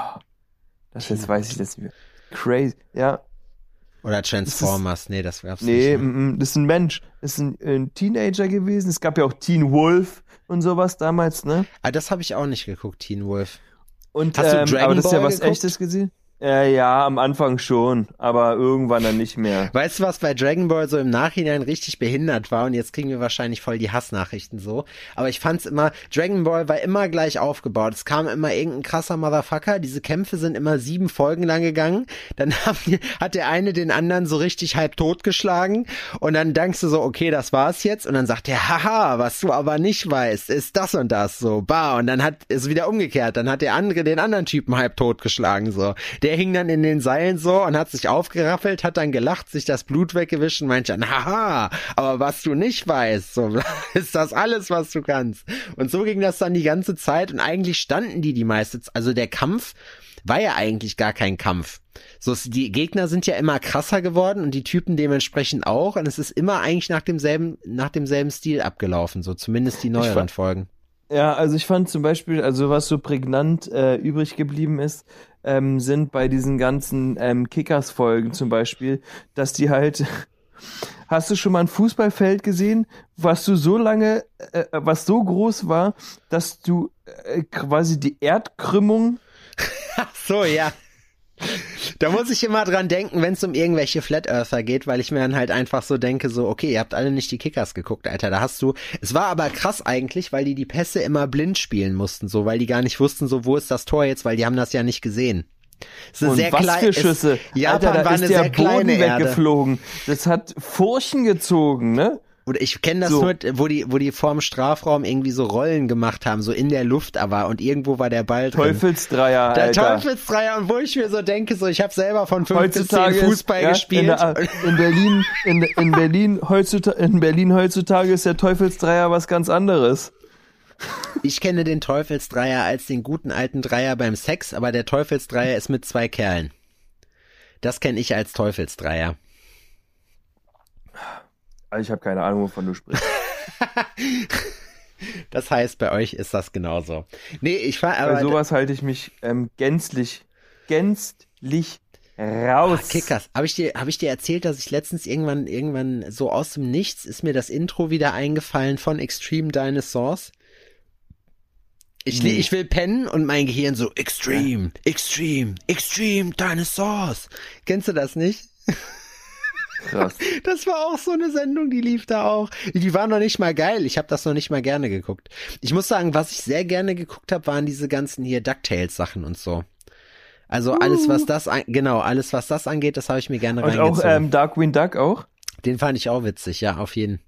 das jetzt weiß ich das nicht mehr. Crazy, ja. Oder Transformers. nee, das gab's Nee, nicht. ne? mm, mm, das ist ein Mensch. Das ist ein, ein Teenager gewesen. Es gab ja auch Teen Wolf und sowas damals, ne? Ah, das habe ich auch nicht geguckt, Teen Wolf. Und, Hast du ähm, Dragon aber das ist ja Ball was geguckt? echtes gesehen? Äh, ja, am Anfang schon, aber irgendwann dann nicht mehr. Weißt du, was bei Dragon Ball so im Nachhinein richtig behindert war? Und jetzt kriegen wir wahrscheinlich voll die Hassnachrichten so. Aber ich fand's immer, Dragon Ball war immer gleich aufgebaut. Es kam immer irgendein krasser Motherfucker. Diese Kämpfe sind immer sieben Folgen lang gegangen. Dann die, hat der eine den anderen so richtig halb totgeschlagen. Und dann denkst du so, okay, das war's jetzt. Und dann sagt der, haha, was du aber nicht weißt, ist das und das so. Bah. Und dann hat es wieder umgekehrt. Dann hat der andere den anderen Typen halb totgeschlagen so. der hing dann in den Seilen so und hat sich aufgerappelt, hat dann gelacht, sich das Blut weggewischt und meinte dann, haha, aber was du nicht weißt, so ist das alles, was du kannst. Und so ging das dann die ganze Zeit und eigentlich standen die die meiste Zeit, also der Kampf war ja eigentlich gar kein Kampf. So, die Gegner sind ja immer krasser geworden und die Typen dementsprechend auch und es ist immer eigentlich nach demselben, nach demselben Stil abgelaufen, so zumindest die neueren fa- Folgen. Ja, also ich fand zum Beispiel, also was so prägnant äh, übrig geblieben ist, ähm, sind bei diesen ganzen ähm, Kickers-Folgen zum Beispiel, dass die halt. Hast du schon mal ein Fußballfeld gesehen, was du so lange, äh, was so groß war, dass du äh, quasi die Erdkrümmung so, ja. Da muss ich immer dran denken, wenn es um irgendwelche Flat Earther geht, weil ich mir dann halt einfach so denke, so, okay, ihr habt alle nicht die Kickers geguckt, Alter, da hast du, es war aber krass eigentlich, weil die die Pässe immer blind spielen mussten, so, weil die gar nicht wussten, so, wo ist das Tor jetzt, weil die haben das ja nicht gesehen. Es ist und sehr was klein- für Schüsse. Japan Alter, da war ist eine der sehr kleine Boden weggeflogen. Das hat Furchen gezogen, ne? Oder ich kenne das So. nur, wo die, wo die vorm Strafraum irgendwie so Rollen gemacht haben, so in der Luft aber und irgendwo war der Ball drin. Teufelsdreier, Der Alter. Teufelsdreier und wo ich mir so denke, so ich habe selber von 5 bis 10 heutzutage Fußball ist, ja, gespielt. In, der, in Berlin, in, in Berlin heutzutage, in Berlin heutzutage ist der Teufelsdreier was ganz anderes. Ich kenne den Teufelsdreier als den guten alten Dreier beim Sex, aber der Teufelsdreier ist mit zwei Kerlen. Das kenne ich als Teufelsdreier. Also ich habe keine Ahnung, wovon du sprichst. Das heißt, bei euch ist das genauso. Nee, ich war Bei aber sowas halte ich mich ähm, gänzlich, gänzlich raus. Ah, Kickers. Habe ich dir, habe ich dir erzählt, dass ich letztens irgendwann, irgendwann so aus dem Nichts ist mir das Intro wieder eingefallen von Extreme Dinosaurs. Ich, Nee. ich will pennen und mein Gehirn so Extreme, Extreme, Extreme Dinosaurs. Kennst du das nicht? Krass. Das war auch so eine Sendung, die lief da auch. Die war noch nicht mal geil. Ich habe das noch nicht mal gerne geguckt. Ich muss sagen, was ich sehr gerne geguckt habe, waren diese ganzen hier DuckTales Sachen und so. Also alles, was das an, genau, alles, was das angeht, das habe ich mir gerne Und auch reingezogen. ähm, Darkwing Duck auch. Den fand ich auch witzig, ja, auf jeden.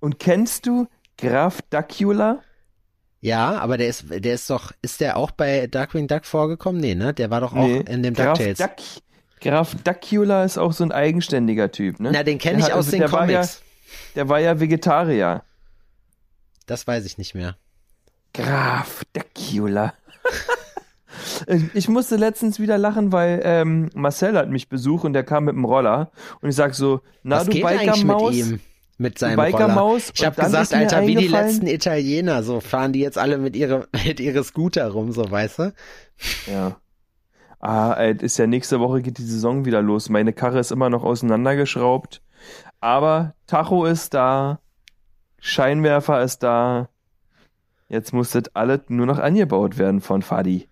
Und kennst du Graf Dacula? Ja, aber der ist, der ist doch, ist der auch bei Darkwing Duck vorgekommen? Nee, ne? Der war doch auch Nee, in dem Graf DuckTales. Duck, Graf Dacula ist auch so ein eigenständiger Typ, ne? Na, den kenne ich hat- aus den der war ja- Comics. Der war ja Vegetarier. Das weiß ich nicht mehr. Graf Dacula. Ich- musste letztens wieder lachen, weil ähm, Marcel hat mich besucht und der kam mit dem Roller und ich sag so, na Was du mit Bikermaus, ihm? Mit seinem Bikermaus. Ich habe gesagt, Alter, wie die letzten Italiener, so fahren die jetzt alle mit ihre, mit ihre Scooter rum, so weißt du? Ja. Ah, ey, ist ja nächste Woche geht die Saison wieder los. Meine Karre ist immer noch auseinandergeschraubt. Aber Tacho ist da, Scheinwerfer ist da. Jetzt muss das alles nur noch angebaut werden von Fadi.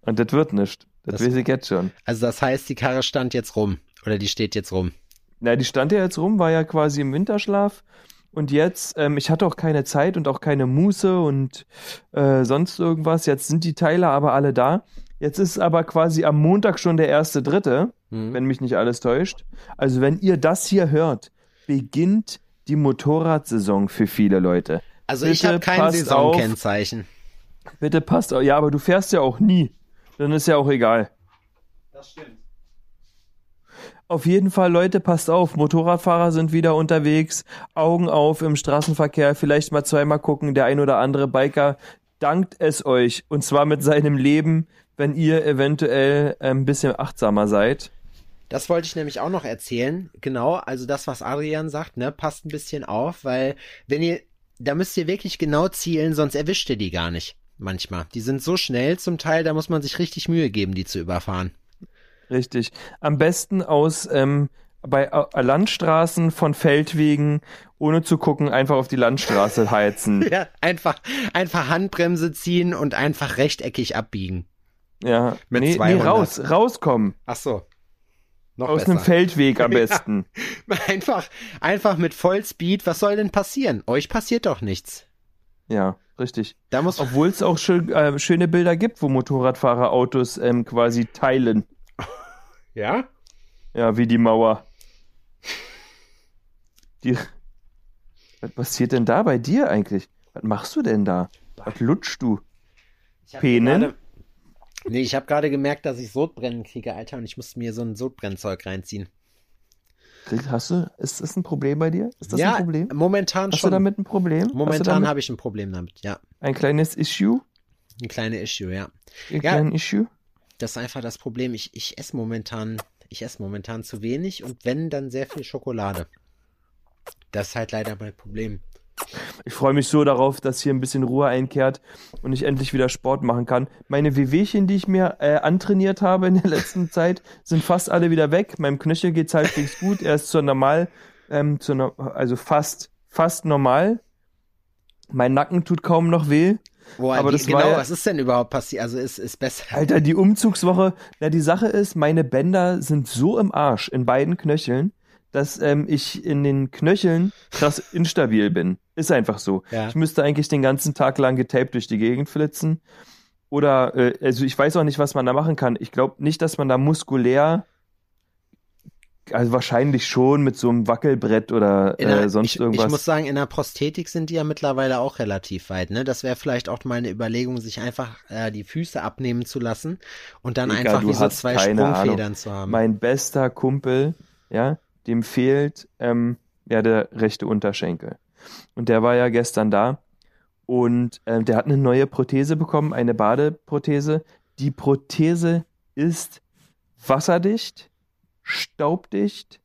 Und das wird nicht. Das, Das- weiß ich jetzt schon. Also das heißt, die Karre stand jetzt rum. Oder die steht jetzt rum. Na, die stand ja jetzt rum, war ja quasi im Winterschlaf. Und jetzt, ähm, ich hatte auch keine Zeit und auch keine Muße und äh, sonst irgendwas. Jetzt sind die Teile aber alle da. Jetzt ist aber quasi am Montag schon der erste Dritte, Hm. wenn mich nicht alles täuscht. Also wenn ihr das hier hört, beginnt die Motorradsaison für viele Leute. Also ich Bitte habe kein passt auf. Saisonkennzeichen. Bitte passt auf. Ja, aber du fährst ja auch nie. Dann ist ja auch egal. Das stimmt. Auf jeden Fall, Leute, passt auf. Motorradfahrer sind wieder unterwegs. Augen auf im Straßenverkehr. Vielleicht mal zweimal gucken. Der ein oder andere Biker dankt es euch. Und zwar mit seinem Leben, wenn ihr eventuell ein bisschen achtsamer seid. Das wollte ich nämlich auch noch erzählen. Genau, also das, was Adrian sagt, ne, passt ein bisschen auf, weil wenn ihr, da müsst ihr wirklich genau zielen, sonst erwischt ihr die gar nicht. Manchmal. Die sind so schnell zum Teil, da muss man sich richtig Mühe geben, die zu überfahren. Richtig. Am besten aus ähm, bei äh, Landstraßen von Feldwegen, ohne zu gucken, einfach auf die Landstraße heizen. Ja, einfach, einfach Handbremse ziehen und einfach rechteckig abbiegen. Ja. Mit nee, nee, 200. raus, rauskommen. Ach so. Noch Aus besser. einem Feldweg am Ja. besten. Einfach, einfach mit Vollspeed. Was soll denn passieren? Euch passiert doch nichts. Ja, richtig. Da muss Obwohl es auch schön, äh, schöne Bilder gibt, wo Motorradfahrer Autos ähm, quasi teilen. ja? Ja, wie die Mauer. Die, was passiert denn da bei dir eigentlich? Was machst du denn da? Was lutschst du? Ich Penen? Nee, ich habe gerade gemerkt, dass ich Sodbrennen kriege, Alter, und ich musste mir so ein Sodbrennzeug reinziehen. Hast du, ist das ein Problem bei dir? Ist das ja, ein Problem? momentan Hast schon. du damit ein Problem? Hast momentan habe ich ein Problem damit, ja. ein kleines Issue? Ein kleines Issue, ja. Ein Ja. kleines Issue? Das ist einfach das Problem. Ich, ich esse momentan, ich esse momentan zu wenig und wenn, dann sehr viel Schokolade. Das ist halt leider mein Problem. Ich freue mich so darauf, dass hier ein bisschen Ruhe einkehrt und ich endlich wieder Sport machen kann. Meine Wehwehchen, die ich mir äh, antrainiert habe in der letzten Zeit, sind fast alle wieder weg. Meinem Knöchel geht's halbwegs gut. Er ist zur normal, ähm, zur, no- also fast, fast normal. Mein Nacken tut kaum noch weh. Boah, Aber wie, das genau, war was ist denn überhaupt passiert? Also ist, ist besser. Alter, die Umzugswoche. Na, die Sache ist, meine Bänder sind so im Arsch in beiden Knöcheln, dass ähm, ich in den Knöcheln krass instabil bin. Ist einfach so. Ja. Ich müsste eigentlich den ganzen Tag lang getaped durch die Gegend flitzen. Oder, äh, also ich weiß auch nicht, was man da machen kann. Ich glaube nicht, dass man da muskulär, also wahrscheinlich schon mit so einem Wackelbrett oder In der, äh, sonst ich, irgendwas. ich muss sagen, in der Prosthetik sind die ja mittlerweile auch relativ weit. Ne? Das wäre vielleicht auch mal eine Überlegung, sich einfach äh, die Füße abnehmen zu lassen und dann Digga, einfach wie so zwei Sprungfedern Ahnung. zu haben. mein bester Kumpel, ja, dem fehlt ähm, ja der rechte Unterschenkel. Und der war ja gestern da und ähm, der hat eine neue Prothese bekommen, eine Badeprothese. Die Prothese ist wasserdicht, staubdicht,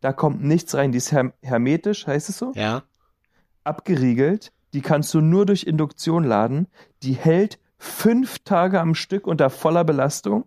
da kommt nichts rein, die ist herm hermetisch, heißt es so? ja. abgeriegelt. Die kannst du nur durch Induktion laden. Die hält fünf Tage am Stück unter voller Belastung.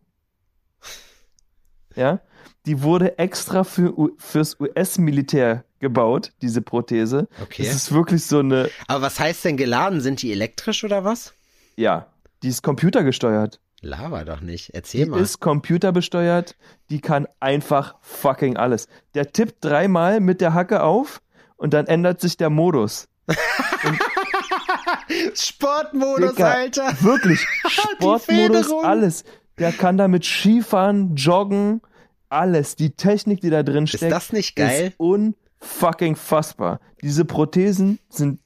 Ja, die wurde extra für, fürs US-Militär gebaut, diese Prothese. Okay. Das ist wirklich so eine, Aber was heißt denn geladen? Sind die elektrisch oder was? ja, die ist computergesteuert. Lava doch nicht. Erzähl Die mal. ist computerbesteuert, die kann einfach fucking alles. Der tippt dreimal mit der Hacke auf und dann ändert sich der Modus. Sportmodus, Dicker, Alter. Wirklich. Sportmodus, alles. Der kann damit Skifahren, joggen, alles. Die Technik, die da drin Ist steckt, das nicht geil? ist unfucking fassbar. Diese Prothesen sind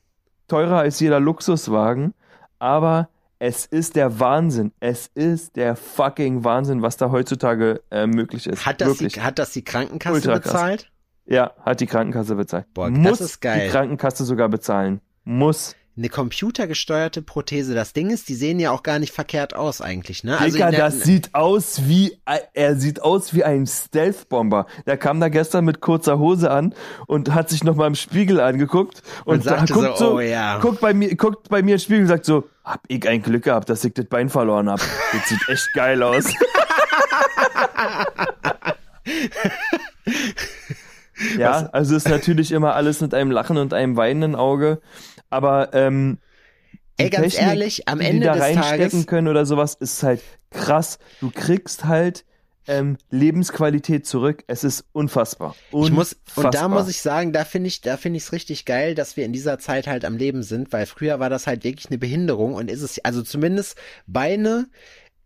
teurer als jeder Luxuswagen, aber es ist der Wahnsinn. Es ist der fucking Wahnsinn, was da heutzutage äh, möglich ist. Hat das, die, hat das die Krankenkasse Ultra krass. bezahlt? Ja, hat die Krankenkasse bezahlt. Boah, das Muss ist geil. die Krankenkasse sogar bezahlen. Muss. Eine computergesteuerte Prothese. Das Ding ist, die sehen ja auch gar nicht verkehrt aus eigentlich, ne? Digga, der- das sieht aus wie, er sieht aus wie ein Stealth-Bomber. Der kam da gestern mit kurzer Hose an und hat sich nochmal im Spiegel angeguckt und, Und sagte da, guckt so, oh ja. guckt bei mir, guckt bei mir im Spiegel und sagt so, hab ich ein Glück gehabt, dass ich das Bein verloren hab. Das sieht echt geil aus. ja, also ist natürlich immer alles mit einem Lachen und einem weinenden Auge, aber ähm, Ey, ganz Technik, ehrlich, am Ende die da des reinstecken Tages- können oder sowas, ist halt krass. Du kriegst halt ähm, Lebensqualität zurück. Es ist unfassbar. Ich muss, und da Unfassbar. muss ich sagen, da finde ich, da finde ich es richtig geil, dass wir in dieser Zeit halt am Leben sind, weil früher war das halt wirklich eine Behinderung und ist es, also zumindest Beine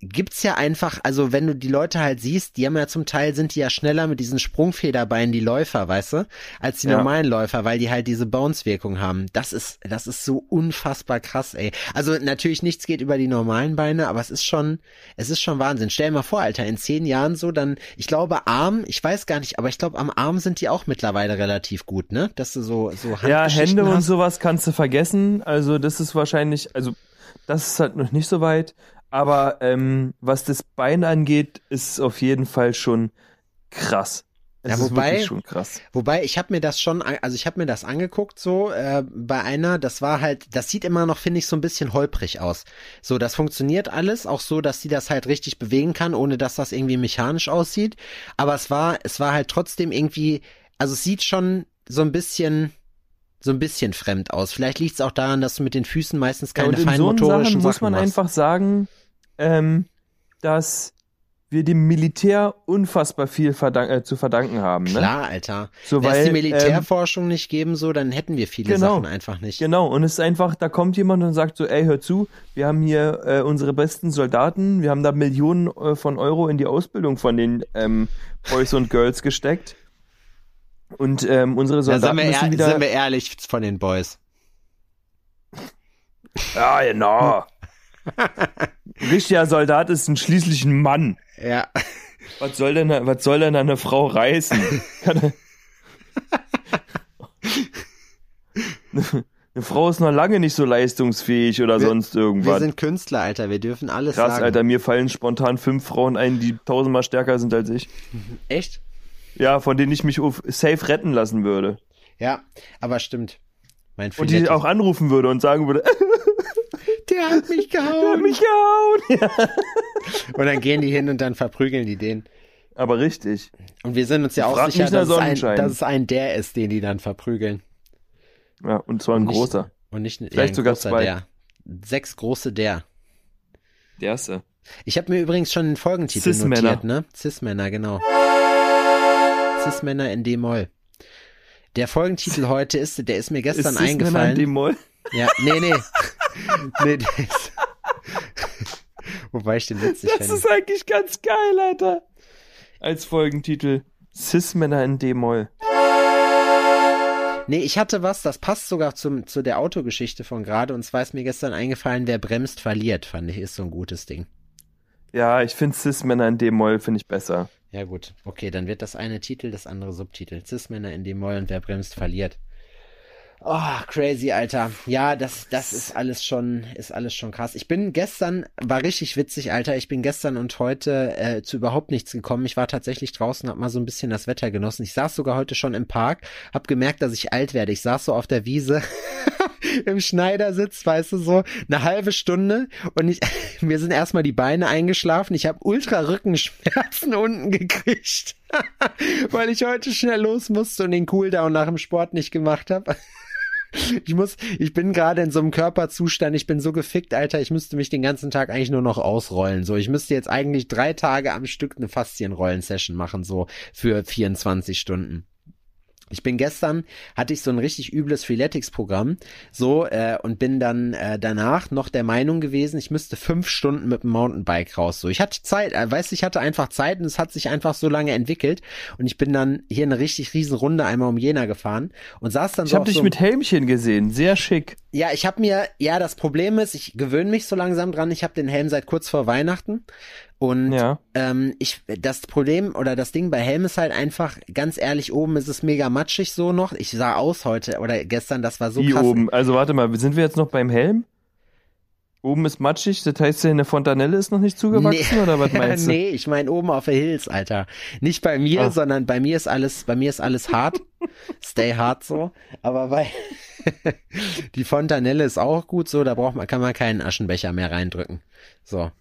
gibt's ja einfach, also wenn du die Leute halt siehst, die haben ja zum Teil, sind die ja schneller mit diesen Sprungfederbeinen, die Läufer, weißt du, als die Ja. normalen Läufer, weil die halt diese Bounce-Wirkung haben. Das ist, das ist so unfassbar krass, ey. Also natürlich nichts geht über die normalen Beine, aber es ist schon, es ist schon Wahnsinn. Stell dir mal vor, Alter, in zehn Jahren so, dann, ich glaube, Arm, ich weiß gar nicht, aber ich glaube, am Arm sind die auch mittlerweile relativ gut, ne? Dass du so, so Ja, Handgeschichten Hände und hast. sowas kannst du vergessen. Also das ist wahrscheinlich, also das ist halt noch nicht so weit. Aber ähm, was das Bein angeht, ist auf jeden Fall schon krass. Es Ja, wobei- wirklich schon krass. Wobei, ich habe mir das schon, also ich habe mir das angeguckt so äh, bei einer, das war halt, das sieht immer noch, finde ich, so ein bisschen holprig aus. So, das funktioniert alles, auch so, dass sie das halt richtig bewegen kann, ohne dass das irgendwie mechanisch aussieht. Aber es war, es war halt trotzdem irgendwie, also es sieht schon so ein bisschen, so ein bisschen fremd aus. Vielleicht liegt es auch daran, dass du mit den Füßen meistens Ja, keine und in so feinmotorischen Sachen muss Sachen man machst. einfach sagen, ähm, dass wir dem Militär unfassbar viel verdank äh, zu verdanken haben. Ne? Klar, Alter. So, Wäre es die Militärforschung nicht geben, so, dann hätten wir viele Genau. Sachen einfach nicht. Genau, und es ist einfach, da kommt jemand und sagt so, ey, hör zu, wir haben hier äh, unsere besten Soldaten, wir haben da Millionen äh, von Euro in die Ausbildung von den ähm, Boys und Girls gesteckt. Und ähm, unsere Da Soldaten sind wir, wieder... sind wir ehrlich von den Boys. ja, genau. Ein richtiger Soldat ist ein schließlich ein Mann. Ja. Was soll denn, was soll denn eine Frau reißen? Eine Frau ist noch lange nicht so leistungsfähig oder Wir- sonst Wir irgendwas. sind Künstler, Alter. Wir dürfen alles Krass, sagen. Alter, mir fallen spontan fünf Frauen ein, die tausendmal stärker sind als ich. Echt? Ja, von denen ich mich safe retten lassen würde. Ja, aber stimmt. Mein Und die auch anrufen würde und sagen würde, der hat mich der hat gehauen. mich gehauen. Ja. Und dann gehen die hin und dann verprügeln die den. Aber richtig. Und wir sind uns ja auch sicher, dass es, ein, dass es ein der ist, den die dann verprügeln. Ja, und zwar ein Nicht- großer. Und nicht Vielleicht ja, ein sogar großer zwei. der. Sechs große der. Der erste. Ich habe mir übrigens schon den Folgentitel Cis-Männer. notiert, ne? Cis-Männer, genau. Cis-Männer in D-Moll. Der Folgentitel heute ist, der ist mir gestern Ist das Männer in eingefallen. D-Moll? Ja, nee, nee. nee, der ist. Wobei ich den witzig Das finde. ist eigentlich ganz geil, Alter. Als Folgentitel. Cis-Männer in D-Moll. Nee, ich hatte was, das passt sogar zum, zu der Autogeschichte von gerade. Und zwar ist mir gestern eingefallen, wer bremst, verliert, fand ich, ist so ein gutes Ding. Ja, ich finde Cis-Männer in D-Moll finde ich besser. Ja gut, okay, dann wird das eine Titel, das andere Subtitel. Cis-Männer in dem Moll und wer bremst, verliert. Oh, crazy, Alter. Ja, das, das ist alles schon, ist alles schon krass. Ich bin gestern, war richtig witzig, Alter. Ich bin gestern und heute äh, zu überhaupt nichts gekommen. Ich war tatsächlich draußen, hab mal so ein bisschen das Wetter genossen. Ich saß sogar heute schon im Park, hab gemerkt, dass ich alt werde. Ich saß so auf der Wiese im Schneidersitz, weißt du so, eine halbe Stunde und ich, mir sind erstmal die Beine eingeschlafen. Ich habe ultra Rückenschmerzen unten gekriegt, weil ich heute schnell los musste und den Cooldown nach dem Sport nicht gemacht habe. Ich muss, ich bin gerade in so einem Körperzustand, ich bin so gefickt, Alter, ich müsste mich den ganzen Tag eigentlich nur noch ausrollen. So, ich müsste jetzt eigentlich drei Tage am Stück eine Faszienrollen-Session machen, so für 24 Stunden. Ich bin gestern, hatte ich so ein richtig übles Freeletics-Programm, so, äh, und bin dann äh, danach noch der Meinung gewesen, ich müsste fünf Stunden mit dem Mountainbike raus. So, ich hatte Zeit, äh, weißt du, ich hatte einfach Zeit und es hat sich einfach so lange entwickelt. Und ich bin dann hier eine richtig riesen Runde einmal um Jena gefahren und saß dann Ich so habe auf dich so mit Helmchen gesehen. Sehr schick. Ja, ich habe mir, ja, das Problem ist, ich gewöhne mich so langsam dran. Ich habe den Helm seit kurz vor Weihnachten. Und Ja. ähm, ich, das Problem oder das Ding bei Helm ist halt einfach, ganz ehrlich, oben ist es mega matschig so noch. Ich sah aus heute oder gestern, das war so Wie krass. oben? Also warte mal, sind wir jetzt noch beim Helm? Oben ist matschig, das heißt, eine Fontanelle ist noch nicht zugewachsen oder was meinst du? nee, ich meine oben auf der Hills, Alter. Nicht bei mir, Ah. sondern bei mir ist alles, bei mir ist alles hart. Stay hard so. Aber bei die Fontanelle ist auch gut so, da braucht man, kann man keinen Aschenbecher mehr reindrücken. So.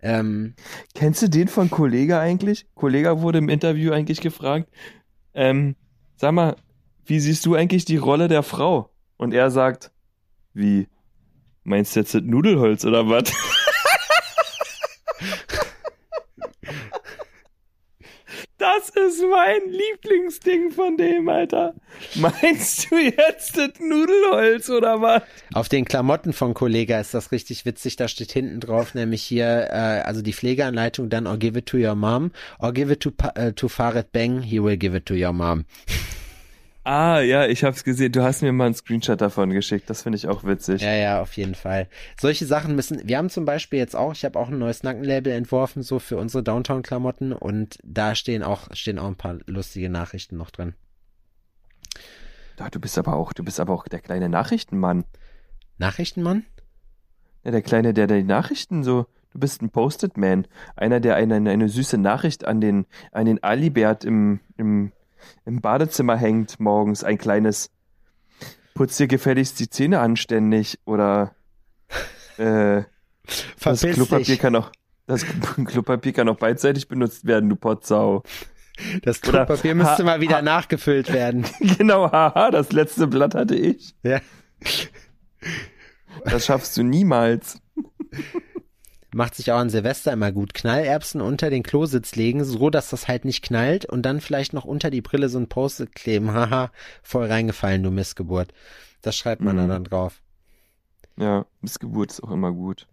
Ähm, Kennst du den von Kollega eigentlich? Kollega wurde im Interview eigentlich gefragt, ähm, sag mal, wie siehst du eigentlich die Rolle der Frau? Und er sagt, wie? Meinst du jetzt das Nudelholz oder was? Das ist mein Lieblingsding von dem, Alter. Meinst du jetzt das Nudelholz oder was? Auf den Klamotten von Kollega ist das richtig witzig. Da steht hinten drauf, nämlich hier, äh, also die Pflegeanleitung, dann or give it to your mom, or give it to, äh, to Farid Bang, he will give it to your mom. Ah, ja, ich hab's gesehen. Du hast mir mal einen Screenshot davon geschickt. Das finde ich auch witzig. Ja, ja, auf jeden Fall. Solche Sachen müssen, wir haben zum Beispiel jetzt auch, ich habe auch ein neues Nackenlabel entworfen, so für unsere Downtown-Klamotten und da stehen auch, stehen auch ein paar lustige Nachrichten noch drin. Ja, du bist aber auch, du bist aber auch der kleine Nachrichtenmann. Nachrichtenmann? Ja, der Kleine, der die Nachrichten so, du bist ein Post-it-Man. Einer, der eine, eine, eine süße Nachricht an den, an den Alibert im, im, im Badezimmer hängt morgens. Ein kleines, putz dir gefälligst die Zähne anständig oder, äh, das Klopapier dich. kann auch, das Klopapier kann auch beidseitig benutzt werden, du Potsau. Das Klopapier müsste mal wieder ha- nachgefüllt werden. genau, haha, das letzte Blatt hatte ich. Ja. Das schaffst du niemals. Macht sich auch an Silvester immer gut. Knallerbsen unter den Klositz legen, so dass das halt nicht knallt und dann vielleicht noch unter die Brille so ein Post-it kleben. Haha, voll reingefallen, du Missgeburt. Das schreibt man Mhm. dann, dann drauf. Ja, Missgeburt ist auch immer gut.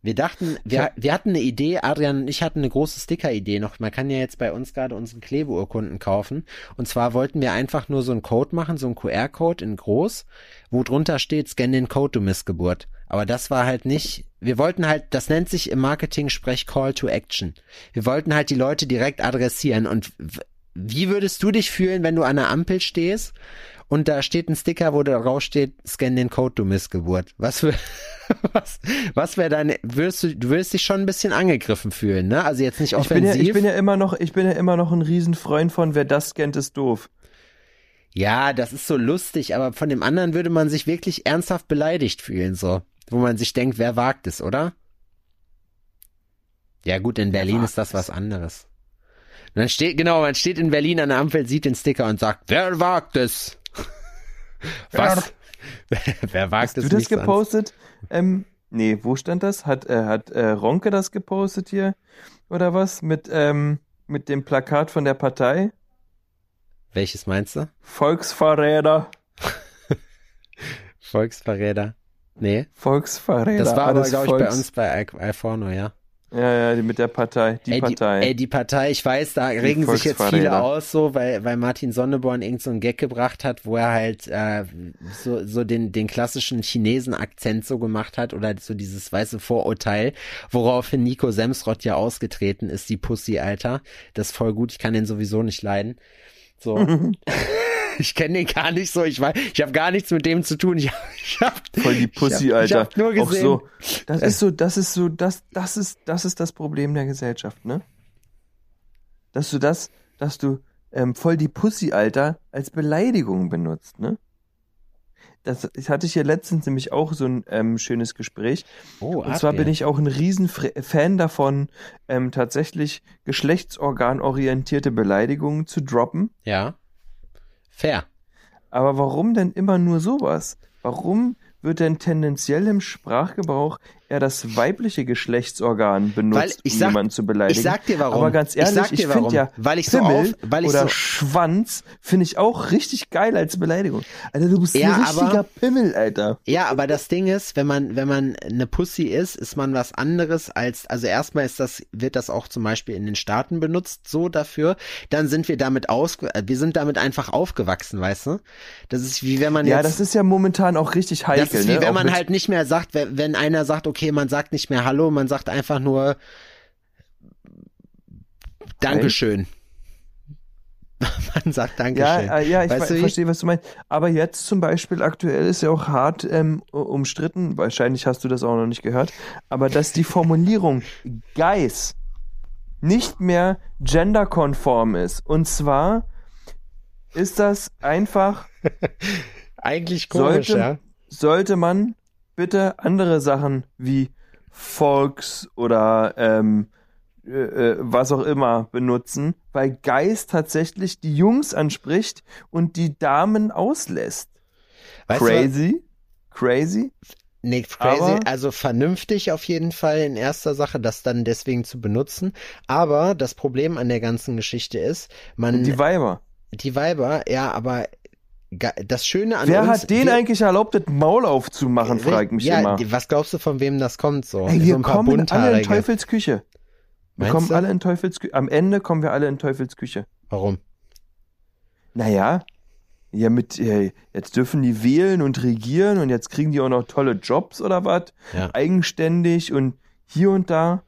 Wir dachten, wir, wir hatten eine Idee, Adrian und ich hatten eine große Sticker-Idee noch. Man kann ja jetzt bei uns gerade unsere Klebeurkunden kaufen. Und zwar wollten wir einfach nur so einen Code machen, so einen QR-Code in groß, wo drunter steht, scan den Code, du Missgeburt. Aber das war halt nicht, wir wollten halt, das nennt sich im Marketing-Sprech Call to Action. Wir wollten halt die Leute direkt adressieren. Und wie würdest du dich fühlen, wenn du an der Ampel stehst und da steht ein Sticker, wo da drauf steht, scan den Code, du Missgeburt. Was für, was, was wäre deine, würdest du, du würdest dich schon ein bisschen angegriffen fühlen, ne? Also jetzt nicht Ich bin, ja, offensiv. ich bin ja immer noch, ich bin ja immer noch ein Riesenfreund von, wer das kennt, ist doof. ja, das ist so lustig, aber von dem anderen würde man sich wirklich ernsthaft beleidigt fühlen, so. Wo man sich denkt, wer wagt es, oder? Ja gut, in Berlin ist das was anderes. Und dann steht, genau, man steht in Berlin an der Ampel, sieht den Sticker und sagt, wer wagt es? Was? wer wagt Hast es du das gepostet? Ähm, nee, wo stand das? Hat, äh, hat äh, Ronke das gepostet hier? Oder was? Mit, ähm, mit dem Plakat von der Partei? Welches meinst du? Volksverräter. Volksverräter. Nee. Volksverräter. Das war aber, glaube ich, bei Volks- uns bei Al- Alforno, ja. Ja, ja, die mit der Partei. Die ey, Partei. Die, ey, die Partei, ich weiß, da regen sich jetzt viele aus, so, weil, weil Martin Sonneborn irgend so einen Gag gebracht hat, wo er halt äh, so, so den, den klassischen Chinesen-Akzent so gemacht hat oder so dieses weiße Vorurteil, woraufhin Nico Semsrott ja ausgetreten ist, die Pussy, Alter. Das ist voll gut, ich kann den sowieso nicht leiden. So. ich kenne den gar nicht so, ich weiß, ich habe gar nichts mit dem zu tun. Ich ich hab, Voll die Pussy, ich hab, Alter. Ich hab nur Auch gesehen. so, das ist so, das ist so, das, das ist, das ist das Problem der Gesellschaft, ne? Dass du das, dass du ähm, voll die Pussy, Alter, als Beleidigung benutzt, ne? Das, das hatte ich hier letztens nämlich auch so ein ähm, schönes Gespräch. Oh, Und zwar bin ich auch ein riesen Fan davon, ähm, tatsächlich geschlechtsorganorientierte Beleidigungen zu droppen. Ja. Fair. Aber warum denn immer nur sowas? Warum wird denn tendenziell im Sprachgebrauch eher das weibliche Geschlechtsorgan benutzt, ich um sag- jemanden zu beleidigen? ich sag dir warum. Aber ganz Ich ehrlich, ich, dir finde ja Weil ich so Pimmel auf- weil ich oder so- Schwanz finde ich auch richtig geil als Beleidigung. Alter, du bist Ja, ein richtiger aber- Pimmel, Alter. Ja, aber das Ding ist, wenn man, wenn man eine Pussy ist, ist man was anderes als, also erstmal ist das, wird das auch zum Beispiel in den Staaten benutzt, so dafür. Dann sind wir damit aus, wir sind damit einfach aufgewachsen, weißt du? Das ist wie wenn man Ja, jetzt, das ist ja momentan auch richtig heikel. das ist wie ne? wenn Auch man halt nicht mehr sagt, wenn, wenn einer sagt, okay, man sagt nicht mehr Hallo, man sagt einfach nur Dankeschön. man sagt Ja, Dankeschön. äh, ja, ich Weißt du wie? verstehe, was du meinst. Aber jetzt zum Beispiel aktuell ist ja auch hart ähm, umstritten, wahrscheinlich hast du das auch noch nicht gehört, aber dass die Formulierung Guys nicht mehr genderkonform ist. Und zwar ist das einfach, Eigentlich komisch, sollte, ja. sollte man bitte andere Sachen wie Volks oder ähm, äh, äh, was auch immer benutzen, weil Geist tatsächlich die Jungs anspricht und die Damen auslässt. Weißt du, Crazy? Crazy? Nee, crazy, Aber- also vernünftig auf jeden Fall in erster Sache, das dann deswegen zu benutzen. Aber das Problem an der ganzen Geschichte ist, man, die die, Weiber. Weiber, ja, aber das Schöne an Wer uns, hat denen wir, eigentlich erlaubt, das Maul aufzumachen, frage ich mich ja, immer. was glaubst du, von wem das kommt so? Ey, so wir paar kommen alle in Bunthaarige. Teufels Küche. Wir Meinst kommen du? alle in Teufels Küche. Am Ende kommen wir alle in Teufels Küche. Warum? Naja, ja, mit, äh, jetzt dürfen die wählen und regieren und jetzt kriegen die auch noch tolle Jobs oder was? Ja. Eigenständig und hier und da.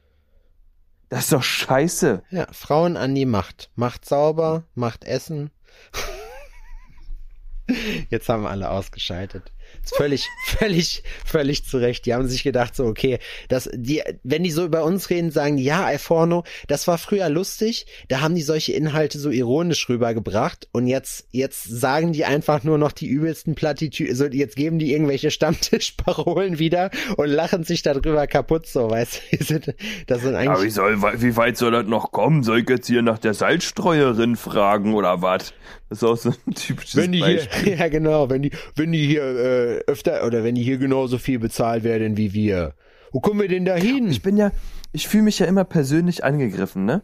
Das ist doch scheiße. Ja, Frauen an die Macht. Macht sauber, macht Essen. Jetzt haben alle ausgeschaltet. Ist völlig, völlig, völlig zurecht. Die haben sich gedacht so, okay, das, die, wenn die so über uns reden, sagen die, ja, Alforno, das war früher lustig, da haben die solche Inhalte so ironisch rübergebracht und jetzt, jetzt sagen die einfach nur noch die übelsten Plattitüden, so, jetzt geben die irgendwelche Stammtischparolen wieder und lachen sich darüber kaputt, so, weißt du, das sind eigentlich, wie, soll, wie weit soll das noch kommen? Soll ich jetzt hier nach der Salzstreuerin fragen oder was? Das ist auch so ein typisches wenn die Beispiel. hier, ja genau, wenn die, wenn die hier äh, öfter oder wenn die hier genauso viel bezahlt werden wie wir. Wo kommen wir denn da hin? Ich bin ja, ich fühle mich ja immer persönlich angegriffen, ne?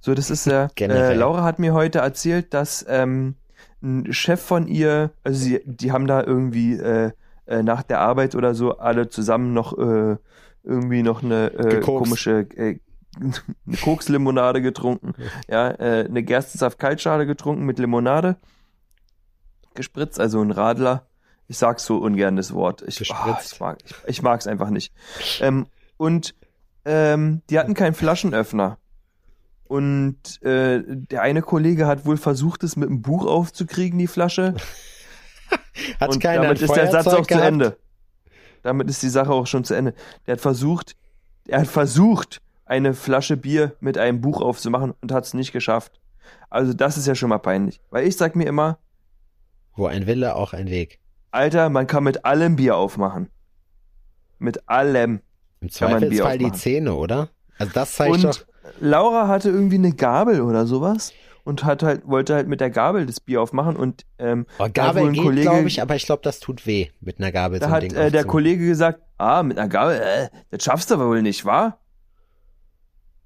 So, das ist ja, Generell. äh, Laura hat mir heute erzählt, dass ähm, ein Chef von ihr, also sie, die haben da irgendwie äh, äh, nach der Arbeit oder so alle zusammen noch äh, irgendwie noch eine äh, komische äh, eine Kokslimonade getrunken, ja, äh, eine Gerstensaft-Kaltschale getrunken mit Limonade gespritzt, also ein Radler. Ich sag so ungern das Wort. Ich, ah, ich, mag, ich, ich mag's einfach nicht. Ähm, und ähm, die hatten keinen Flaschenöffner. Und äh, der eine Kollege hat wohl versucht, es mit einem Buch aufzukriegen, die Flasche. Hat und keiner damit ist der Satz auch zu gehabt? Ende. Damit ist die Sache auch schon zu Ende. Der hat versucht, er hat versucht, eine Flasche Bier mit einem Buch aufzumachen und hat es nicht geschafft. Also das ist ja schon mal peinlich. Weil ich sag mir immer, Wo ein Wille, auch ein Weg. Alter, man kann mit allem Bier aufmachen. Mit allem. Im Zweifelsfall die. Zähne, oder? Also das zeigt Und doch. Laura hatte irgendwie eine Gabel oder sowas und hat halt, wollte halt mit der Gabel das Bier aufmachen und ähm, Oh, Gabel ein geht, glaube ich, aber ich glaube, das tut weh, mit einer Gabel Da so ein hat Ding äh, der. Kollege gesagt, ah, mit einer Gabel, äh, das schaffst du aber wohl nicht, wa?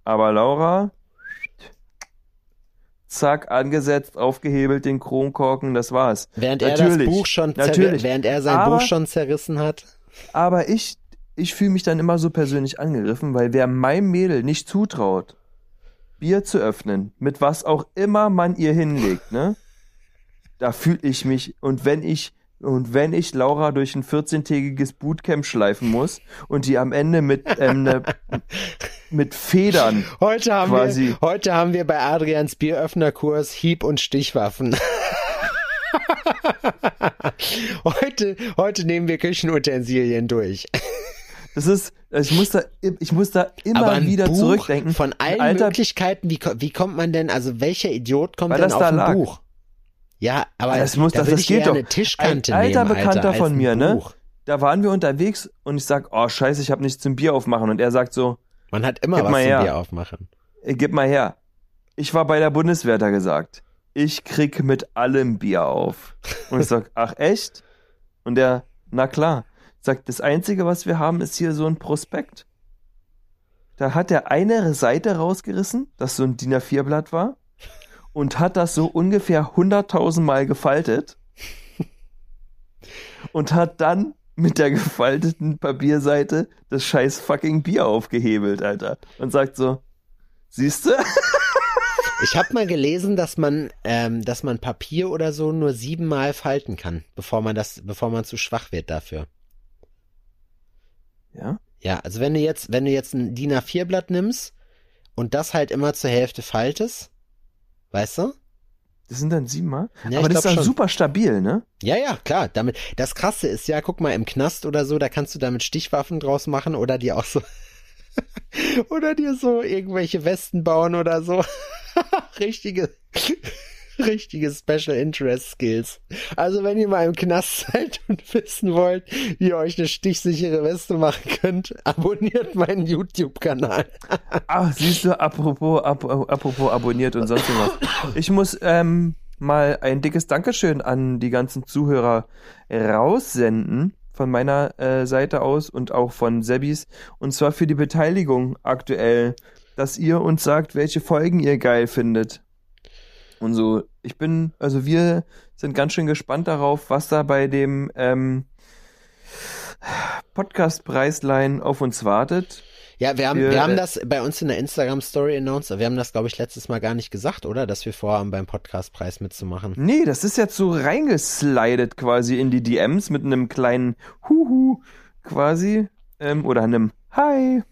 Aber Laura, zack, angesetzt, aufgehebelt, den Kronkorken, das war's. Während er Natürlich, das Buch schon natürlich. während er sein Aber- Buch schon zerrissen hat. Aber ich, ich fühle mich dann immer so persönlich angegriffen, weil wer meinem Mädel nicht zutraut, Bier zu öffnen, mit was auch immer man ihr hinlegt, ne? Da fühle ich mich, und wenn ich, und wenn ich Laura durch ein 14-tägiges Bootcamp schleifen muss und die am Ende mit, ähm, ne, mit Federn, Heute haben Quasi. wir heute haben wir bei Adrians Bieröffnerkurs Hieb und Stichwaffen. heute heute nehmen wir Küchenutensilien durch. das ist, ich muss da, ich muss da immer wieder Buch zurückdenken. von allen Alter, Möglichkeiten, wie, wie kommt man denn, also welcher Idiot kommt denn das auf da ein lag. Buch? Ja, aber Das muss- da das- das geht doch. eine Tischkante Ein alter nehmen, Bekannter Alter, von mir, ne? Da waren wir unterwegs und ich sag, oh scheiße, ich habe nichts zum Bier aufmachen und er sagt so, Man hat immer was mal zum her. Bier aufmachen. Ey, gib mal her. Ich war bei der Bundeswehr, er gesagt. Ich krieg mit allem Bier auf. Und ich sag, ach echt? Und er, na klar. Sagt, das Einzige, was wir haben, ist hier so ein Prospekt. Da hat er eine Seite rausgerissen, das so ein DIN A4-Blatt war, und hat das so ungefähr 100.000 Mal gefaltet. Und hat dann mit der gefalteten Papierseite das scheiß fucking Bier aufgehebelt, Alter. Und sagt so, siehste? Ich habe mal gelesen, dass man, ähm, dass man Papier oder so nur siebenmal falten kann, bevor man das, bevor man zu schwach wird dafür. Ja. Ja, also wenn du jetzt, wenn du jetzt ein DIN A4-Blatt nimmst und das halt immer zur Hälfte faltest, weißt du? Das sind dann siebenmal. Ja, Aber das ist dann schon. super stabil, ne? Ja, ja, klar. Damit, das Krasse ist ja, guck mal, im Knast oder so, da kannst du damit Stichwaffen draus machen oder dir auch so, oder dir so irgendwelche Westen bauen oder so. richtige, richtige Special Interest Skills. Also wenn ihr mal im Knast seid und wissen wollt, wie ihr euch eine stichsichere Weste machen könnt, abonniert meinen YouTube-Kanal. Ach, siehst du, apropos, ap apropos abonniert und sonst was. Ich muss ähm, mal ein dickes Dankeschön an die ganzen Zuhörer raussenden von meiner äh, Seite aus und auch von Sebis. Und zwar für die Beteiligung aktuell, dass ihr uns sagt, welche Folgen ihr geil findet. Und so, ich bin, also wir sind ganz schön gespannt darauf, was da bei dem ähm, Podcast-Preislein auf uns wartet. Ja, wir haben, Für, wir haben das bei uns in der Instagram-Story announced, aber wir haben das, glaube ich, letztes Mal gar nicht gesagt, oder? Dass wir vorhaben, beim Podcastpreis mitzumachen. Nee, das ist jetzt so reingeslidet quasi in die DMs mit einem kleinen Huhu quasi ähm, oder einem Hi.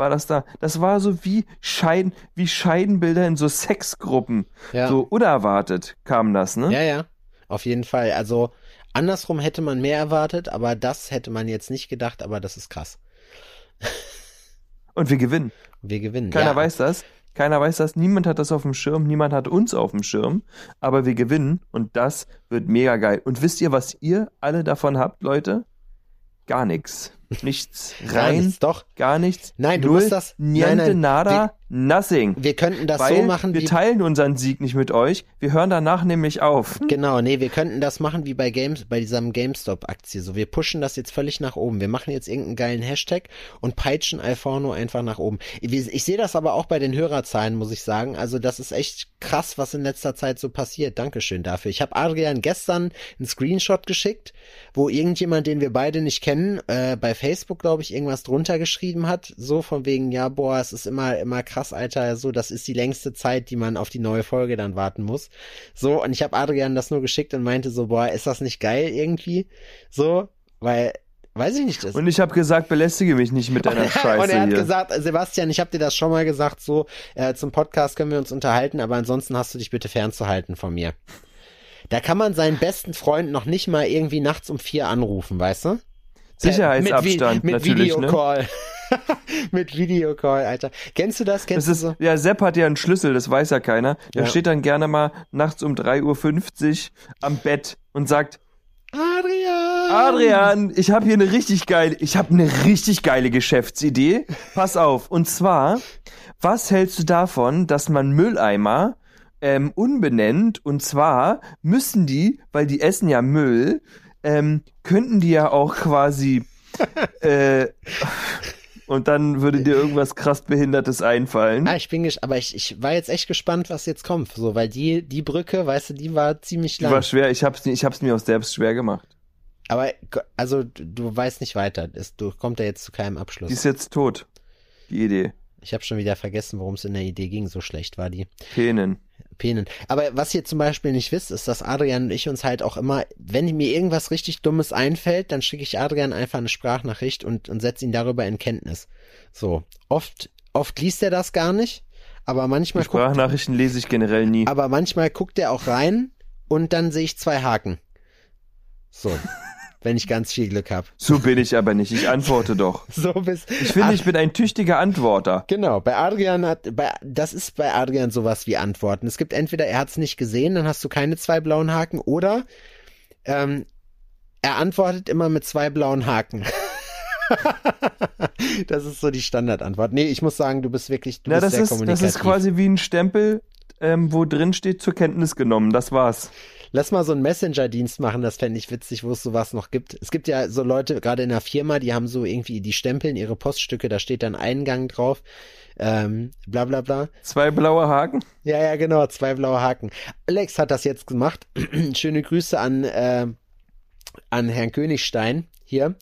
War das da? Das war so wie Scheiden, wie Scheidenbilder in so Sexgruppen. Ja. So unerwartet kam das, ne? Ja, ja, auf jeden Fall. Also andersrum hätte man mehr erwartet, aber das hätte man jetzt nicht gedacht, aber das ist krass. Und wir gewinnen. Wir gewinnen. Keiner ja. weiß das. Keiner weiß das. Niemand hat das auf dem Schirm. Niemand hat uns auf dem Schirm. Aber wir gewinnen und das wird mega geil. Und wisst ihr, was ihr alle davon habt, Leute? Gar nichts. Nichts. Gar Rein. nichts, doch. Gar nichts. Nein, du musst das- Niente, nein, nein, nada, nothing. Wir könnten das Weil so machen wir wie teilen unseren Sieg nicht mit euch. Wir hören danach nämlich auf. Genau, nee, wir könnten das machen wie bei Games, bei diesem GameStop-Aktie. So, wir pushen das jetzt völlig nach oben. Wir machen jetzt irgendeinen geilen Hashtag und peitschen Alforno einfach nach oben. Ich, ich sehe das aber auch bei den Hörerzahlen, muss ich sagen. Also, das ist echt krass, was in letzter Zeit so passiert. Dankeschön dafür. Ich habe Adrian gestern einen Screenshot geschickt, wo irgendjemand, den wir beide nicht kennen, äh, bei Facebook, glaube ich, irgendwas drunter geschrieben hat, so von wegen, ja, boah, es ist immer, immer krass, Alter, so, das ist die längste Zeit, die man auf die neue Folge dann warten muss. So, und ich habe Adrian das nur geschickt und meinte so, boah, ist das nicht geil irgendwie? So, weil, weiß ich nicht, das Und ich habe gesagt, belästige mich nicht mit deiner Scheiße und er hat hier. gesagt, Sebastian, ich habe dir das schon mal gesagt, so äh, zum Podcast können wir uns unterhalten, aber ansonsten hast du dich bitte fernzuhalten von mir. Da kann man seinen besten Freund noch nicht mal irgendwie nachts um vier anrufen, weißt du? Sicherheitsabstand mit, Vi- mit natürlich, ne? Videocall. mit Videocall, Alter. Kennst du das? Kennst Das ist, du so? ja, Sepp hat ja einen Schlüssel, das weiß ja keiner. Der Ja. steht dann gerne mal nachts um 3.50 Uhr am Bett und sagt, Adrian! Adrian, ich habe hier eine richtig geile, ich habe eine richtig geile Geschäftsidee. Pass auf. Und zwar, was hältst du davon, dass man Mülleimer ähm, unbenennt? Und zwar müssen die, weil die essen ja Müll, ähm, könnten die ja auch quasi äh, und dann würde dir irgendwas krass Behindertes einfallen. Ah, ich bin gesch aber ich, ich war jetzt echt gespannt, was jetzt kommt, so, weil die, die Brücke, weißt du, die war ziemlich Die lang. war schwer, ich hab's, ich hab's mir auch selbst schwer gemacht. aber, also, du, du weißt nicht weiter, es, du kommt ja jetzt zu keinem Abschluss. Die ist jetzt tot. Die Idee. Ich habe schon wieder vergessen, worum es in der Idee ging. So schlecht war die. Penen. Penen. Aber was ihr zum Beispiel nicht wisst, ist, dass Adrian und ich uns halt auch immer, wenn mir irgendwas richtig Dummes einfällt, dann schicke ich Adrian einfach eine Sprachnachricht und, und setze ihn darüber in Kenntnis. So. Oft, oft liest er das gar nicht, aber manchmal guckt, Sprachnachrichten lese ich generell nie. aber manchmal guckt er auch rein und dann sehe ich zwei Haken. So. wenn ich ganz viel Glück habe. So bin ich aber nicht. Ich antworte doch. So bist Ich finde, ich bin ein tüchtiger Antworter. Genau, bei Adrian hat, bei, das ist bei Adrian sowas wie Antworten. Es gibt entweder, er hat es nicht gesehen, dann hast du keine zwei blauen Haken, oder ähm, er antwortet immer mit zwei blauen Haken. das ist so die Standardantwort. Nee, ich muss sagen, du bist wirklich, du Na, bist das sehr ist, das kommunikativ. ist quasi wie ein Stempel, ähm, wo drin steht, zur Kenntnis genommen. Das war's. Lass mal so einen Messenger-Dienst machen, das fände ich witzig, wo es sowas noch gibt. Es gibt ja so Leute, gerade in der Firma, die haben so irgendwie, die stempeln ihre Poststücke, da steht dann Eingang drauf, ähm, bla bla bla. Zwei blaue Haken. Ja, ja, genau, zwei blaue Haken. Alex hat das jetzt gemacht. Schöne Grüße an, äh, an Herrn Königstein hier.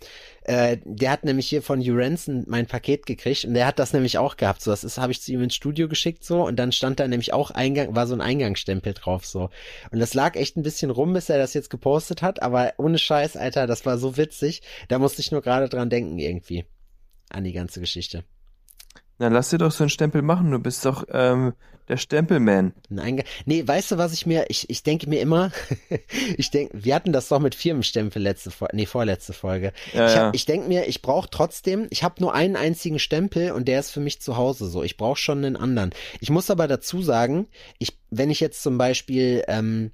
Äh, der hat nämlich hier von Urensen mein Paket gekriegt und der hat das nämlich auch gehabt. So, das ist, habe ich zu ihm ins Studio geschickt so und dann stand da nämlich auch Eingang, war so ein Eingangsstempel drauf so. Und das lag echt ein bisschen rum, bis er das jetzt gepostet hat, aber ohne Scheiß, Alter, das war so witzig. Da musste ich nur gerade dran denken irgendwie. An die ganze Geschichte. Na, lass dir doch so einen Stempel machen. Du bist doch ähm, der Stempelman. Ein Eingang. Nee, weißt du, was ich mir, ich, ich denke mir immer, ich denke, wir hatten das doch mit Firmenstempel letzte Folge, nee, vorletzte Folge. Ja, ich ja. ich denke mir, ich brauche trotzdem, ich habe nur einen einzigen Stempel und der ist für mich zu Hause so. Ich brauche schon einen anderen. Ich muss aber dazu sagen, ich, wenn ich jetzt zum Beispiel, ähm,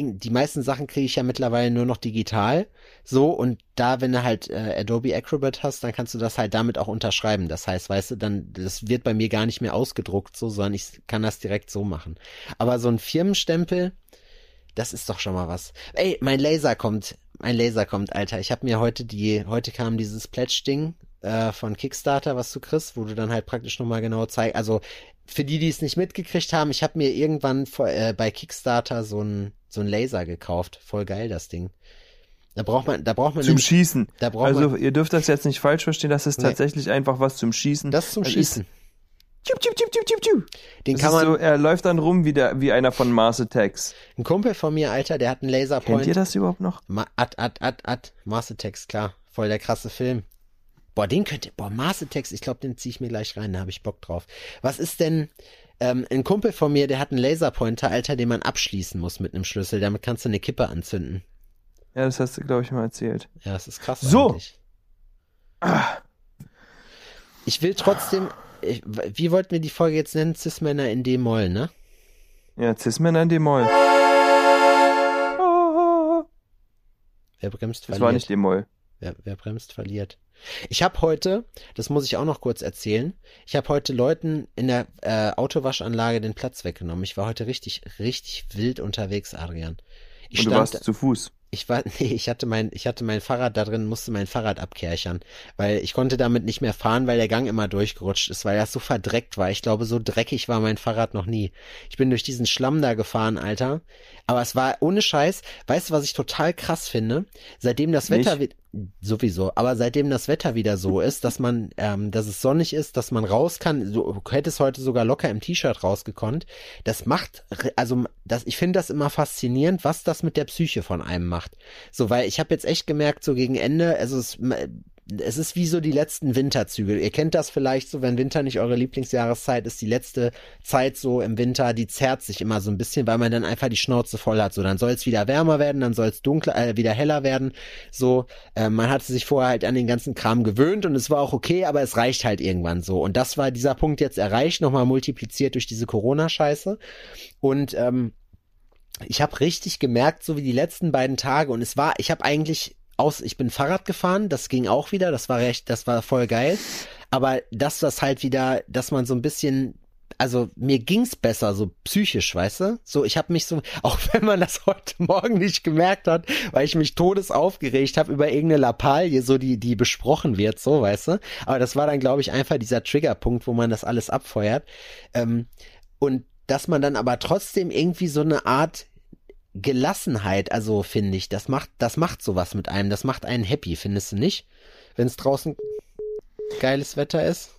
die meisten Sachen kriege ich ja mittlerweile nur noch digital. So, und da, wenn du halt äh, Adobe Acrobat hast, dann kannst du das halt damit auch unterschreiben. Das heißt, weißt du, dann, das wird bei mir gar nicht mehr ausgedruckt, so, sondern ich kann das direkt so machen. Aber so ein Firmenstempel, das ist doch schon mal was. Ey, mein Laser kommt, mein Laser kommt, Alter. Ich habe mir heute die, heute kam dieses Pledge-Ding äh, von Kickstarter, was du kriegst, wo du dann halt praktisch nochmal genau zeigst. Also für die, die es nicht mitgekriegt haben, ich habe mir irgendwann vor, äh, bei Kickstarter so ein so ein Laser gekauft. Voll geil das Ding. Da braucht man, da braucht man Zum nämlich- Schießen. da braucht Also, man ihr dürft das jetzt nicht falsch verstehen. Das ist Nee. tatsächlich einfach was zum Schießen. das zum ist- Schießen. Tschup, tschup, tschup, tschup, tschup. Den Das kann man. so, er läuft dann rum wie, der, wie einer von Mars Attacks. Ein Kumpel von mir, Alter, der hat einen Kennt ihr Laserpoint. das überhaupt noch? Ma at, at, at, at. Mars Attacks, klar. Voll der krasse Film. Boah, den könnte, boah, Mars Attacks, ich glaube, den ziehe ich mir gleich rein, da habe ich Bock drauf. Was ist denn, ähm, ein Kumpel von mir, der hat einen Laserpointer, Alter, den man abschließen muss mit einem Schlüssel. Damit kannst du eine Kippe anzünden. Ja, das hast du, glaube ich, mal erzählt. Ja, das ist krass So. eigentlich. Ich will trotzdem, ich, wie wollten wir die Folge jetzt nennen? Cis-Männer in D-Moll, ne? Ja, Cis-Männer in D-Moll. Wer bremst, Das verliert. war nicht D-Moll. Wer, wer bremst, verliert. Ich habe heute, das muss ich auch noch kurz erzählen, ich habe heute Leuten in der äh, Autowaschanlage den Platz weggenommen. Ich war heute richtig, richtig wild unterwegs, Adrian. Ich Und du stand, warst zu Fuß. ich war, nee, ich hatte mein, ich hatte mein Fahrrad da drin, musste mein Fahrrad abkerchern, weil ich konnte damit nicht mehr fahren, weil der Gang immer durchgerutscht ist, weil das so verdreckt war. Ich glaube, so dreckig war mein Fahrrad noch nie. Ich bin durch diesen Schlamm da gefahren, Alter. Aber es war ohne Scheiß. Weißt du, was ich total krass finde? Seitdem das Nicht? Wetter wird, sowieso. Aber seitdem das Wetter wieder so ist, dass man, ähm, dass es sonnig ist, dass man raus kann, du hättest heute sogar locker im T-Shirt rausgekonnt. Das macht, also das, ich finde das immer faszinierend, was das mit der Psyche von einem macht. So, weil ich habe jetzt echt gemerkt, so gegen Ende, also es, es ist wie so die letzten Winterzüge. Ihr kennt das vielleicht so, wenn Winter nicht eure Lieblingsjahreszeit ist, die letzte Zeit so im Winter, die zerrt sich immer so ein bisschen, weil man dann einfach die Schnauze voll hat. So, dann soll es wieder wärmer werden, dann soll es dunkler, äh, wieder heller werden. So, äh, man hatte sich vorher halt an den ganzen Kram gewöhnt und es war auch okay, aber es reicht halt irgendwann so. Und das war dieser Punkt jetzt erreicht, nochmal multipliziert durch diese Corona-Scheiße. Und ähm, ich habe richtig gemerkt, so wie die letzten beiden Tage, und es war, ich habe eigentlich aus, ich bin Fahrrad gefahren, das ging auch wieder, das war recht, das war voll geil. Aber das, was halt wieder, dass man so ein bisschen, also mir ging's besser, so psychisch, weißt du? So, ich habe mich so, auch wenn man das heute Morgen nicht gemerkt hat, weil ich mich todes aufgeregt habe über irgendeine Lappalie, so die, die besprochen wird, so, weißt du? Aber das war dann, glaube ich, einfach dieser Triggerpunkt, wo man das alles abfeuert. Ähm, und dass man dann aber trotzdem irgendwie so eine Art Gelassenheit, also finde ich, das macht, das macht sowas mit einem, das macht einen happy, findest du nicht? Wenn es draußen geiles Wetter ist.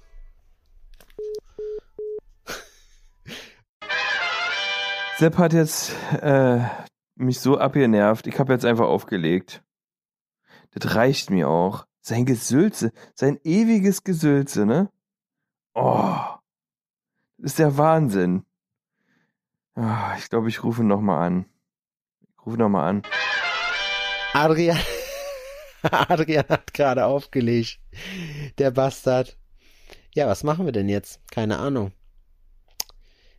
Sepp hat jetzt äh, mich so abgenervt. Ich habe jetzt einfach aufgelegt. Das reicht mir auch. Sein Gesülze, sein ewiges Gesülze, ne? Oh, das ist der Wahnsinn. Ah, ich glaube, ich rufe noch mal an. Ich rufe noch mal an. Adrian, Adrian hat gerade aufgelegt. Der Bastard. Ja, was machen wir denn jetzt? Keine Ahnung.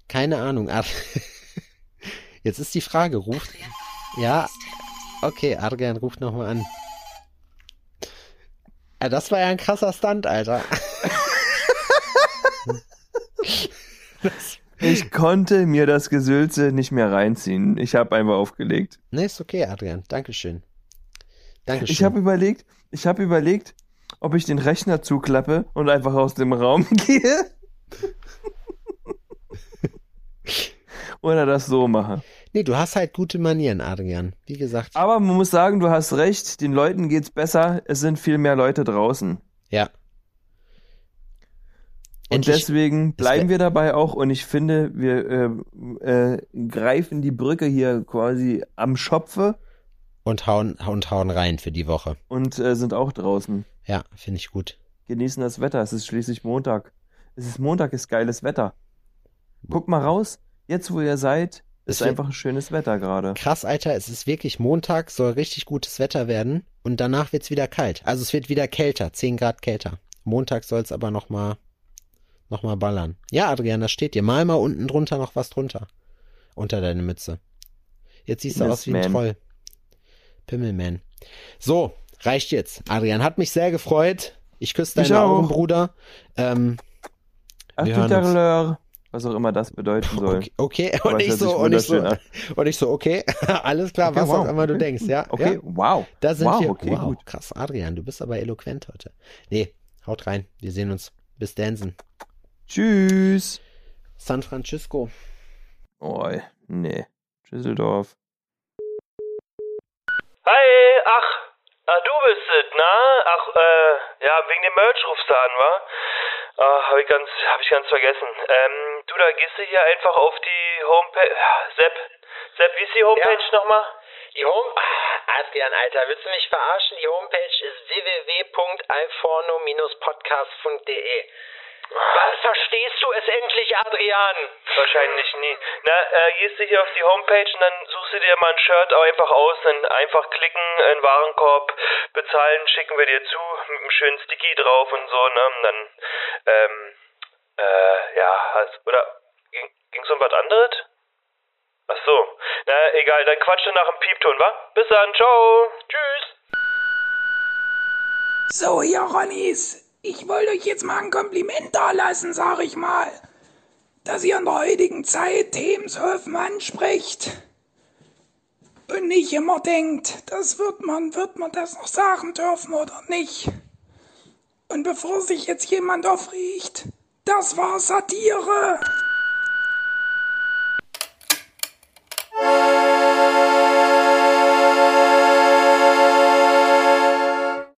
Keine Ahnung. Ad jetzt ist die Frage, ruft. Ja, okay, Adrian ruft nochmal an. Ja, das war ja ein krasser Stunt, Alter. Ich konnte mir das Gesülze nicht mehr reinziehen. Ich habe einfach aufgelegt. Nee, ist okay, Adrian. Dankeschön. Dankeschön. Ich habe überlegt, ich habe überlegt, ob ich den Rechner zuklappe und einfach aus dem Raum gehe. Oder das so mache. nee, du hast halt gute Manieren, Adrian. Wie gesagt. Aber man muss sagen, du hast recht, den Leuten geht's besser, es sind viel mehr Leute draußen. Ja. Und deswegen es bleiben wir dabei auch und ich finde, wir äh, äh, greifen die Brücke hier quasi am Schopfe Und hauen, und hauen rein für die Woche. und äh, sind auch draußen. Ja, finde ich gut. Genießen das Wetter, es ist schließlich Montag. Es ist Montag, ist geiles Wetter. Guckt mal raus, jetzt wo ihr seid, Es ist wird- einfach schönes Wetter gerade. Krass, Alter, es ist wirklich Montag, soll richtig gutes Wetter werden und danach wird's wieder kalt. Also es wird wieder kälter, 10 Grad kälter. Montag soll's aber noch mal, noch mal ballern. Ja, Adrian, das steht dir. Mal mal unten drunter noch was drunter. Unter deine Mütze. Jetzt siehst du aus wie ein. Troll. Pimmelman. So, reicht jetzt. Adrian, hat mich sehr gefreut. Ich küsse deine auch. Augen, Bruder. Ähm, Ach Wir hören was auch immer das bedeuten soll. okay, okay. Und ich so, und ich so, und ich so, okay, alles klar, Okay, was wow. auch immer du denkst, ja. Okay, ja? wow. Da sind wow, wir. okay, wow, gut. krass, Adrian, du bist aber eloquent heute. Nee, haut rein. Wir sehen uns. Bis Dansen. Tschüss. San Francisco. Oh, nee. Düsseldorf. Hi, ach, ah, du bist es, na? Ach, äh, ja, wegen dem Merch rufst du an, wa? Ah, hab ich ganz, hab ich ganz vergessen. Ähm, du, da gehst du hier einfach auf die Homepage. Sepp, Sepp, wie ist die Homepage nochmal? Die Home... Ah, Adrian, Alter, willst du mich verarschen? Die Homepage ist www.alforno-podcast.de. Was verstehst du es endlich, Adrian? Wahrscheinlich nie. Na, äh, gehst du hier auf die Homepage und dann suchst du dir mal ein Shirt auch einfach aus, dann einfach klicken, in Warenkorb, bezahlen, schicken wir dir zu, mit einem schönen Sticky drauf und so, ne? Und dann, ähm, äh, ja, hast, oder ging, ging's um was anderes? Ach so. Na, egal, dann quatsch nach dem Piepton, wa? Bis dann, ciao. Tschüss. So, ihr Ronnies, ich wollte euch jetzt mal ein Kompliment da lassen, sag ich mal. Dass ihr in der heutigen Zeit Themen so offen anspricht. Und nicht immer denkt, das wird man, wird man das noch sagen dürfen oder nicht. Und bevor sich jetzt jemand aufregt, das war Satire.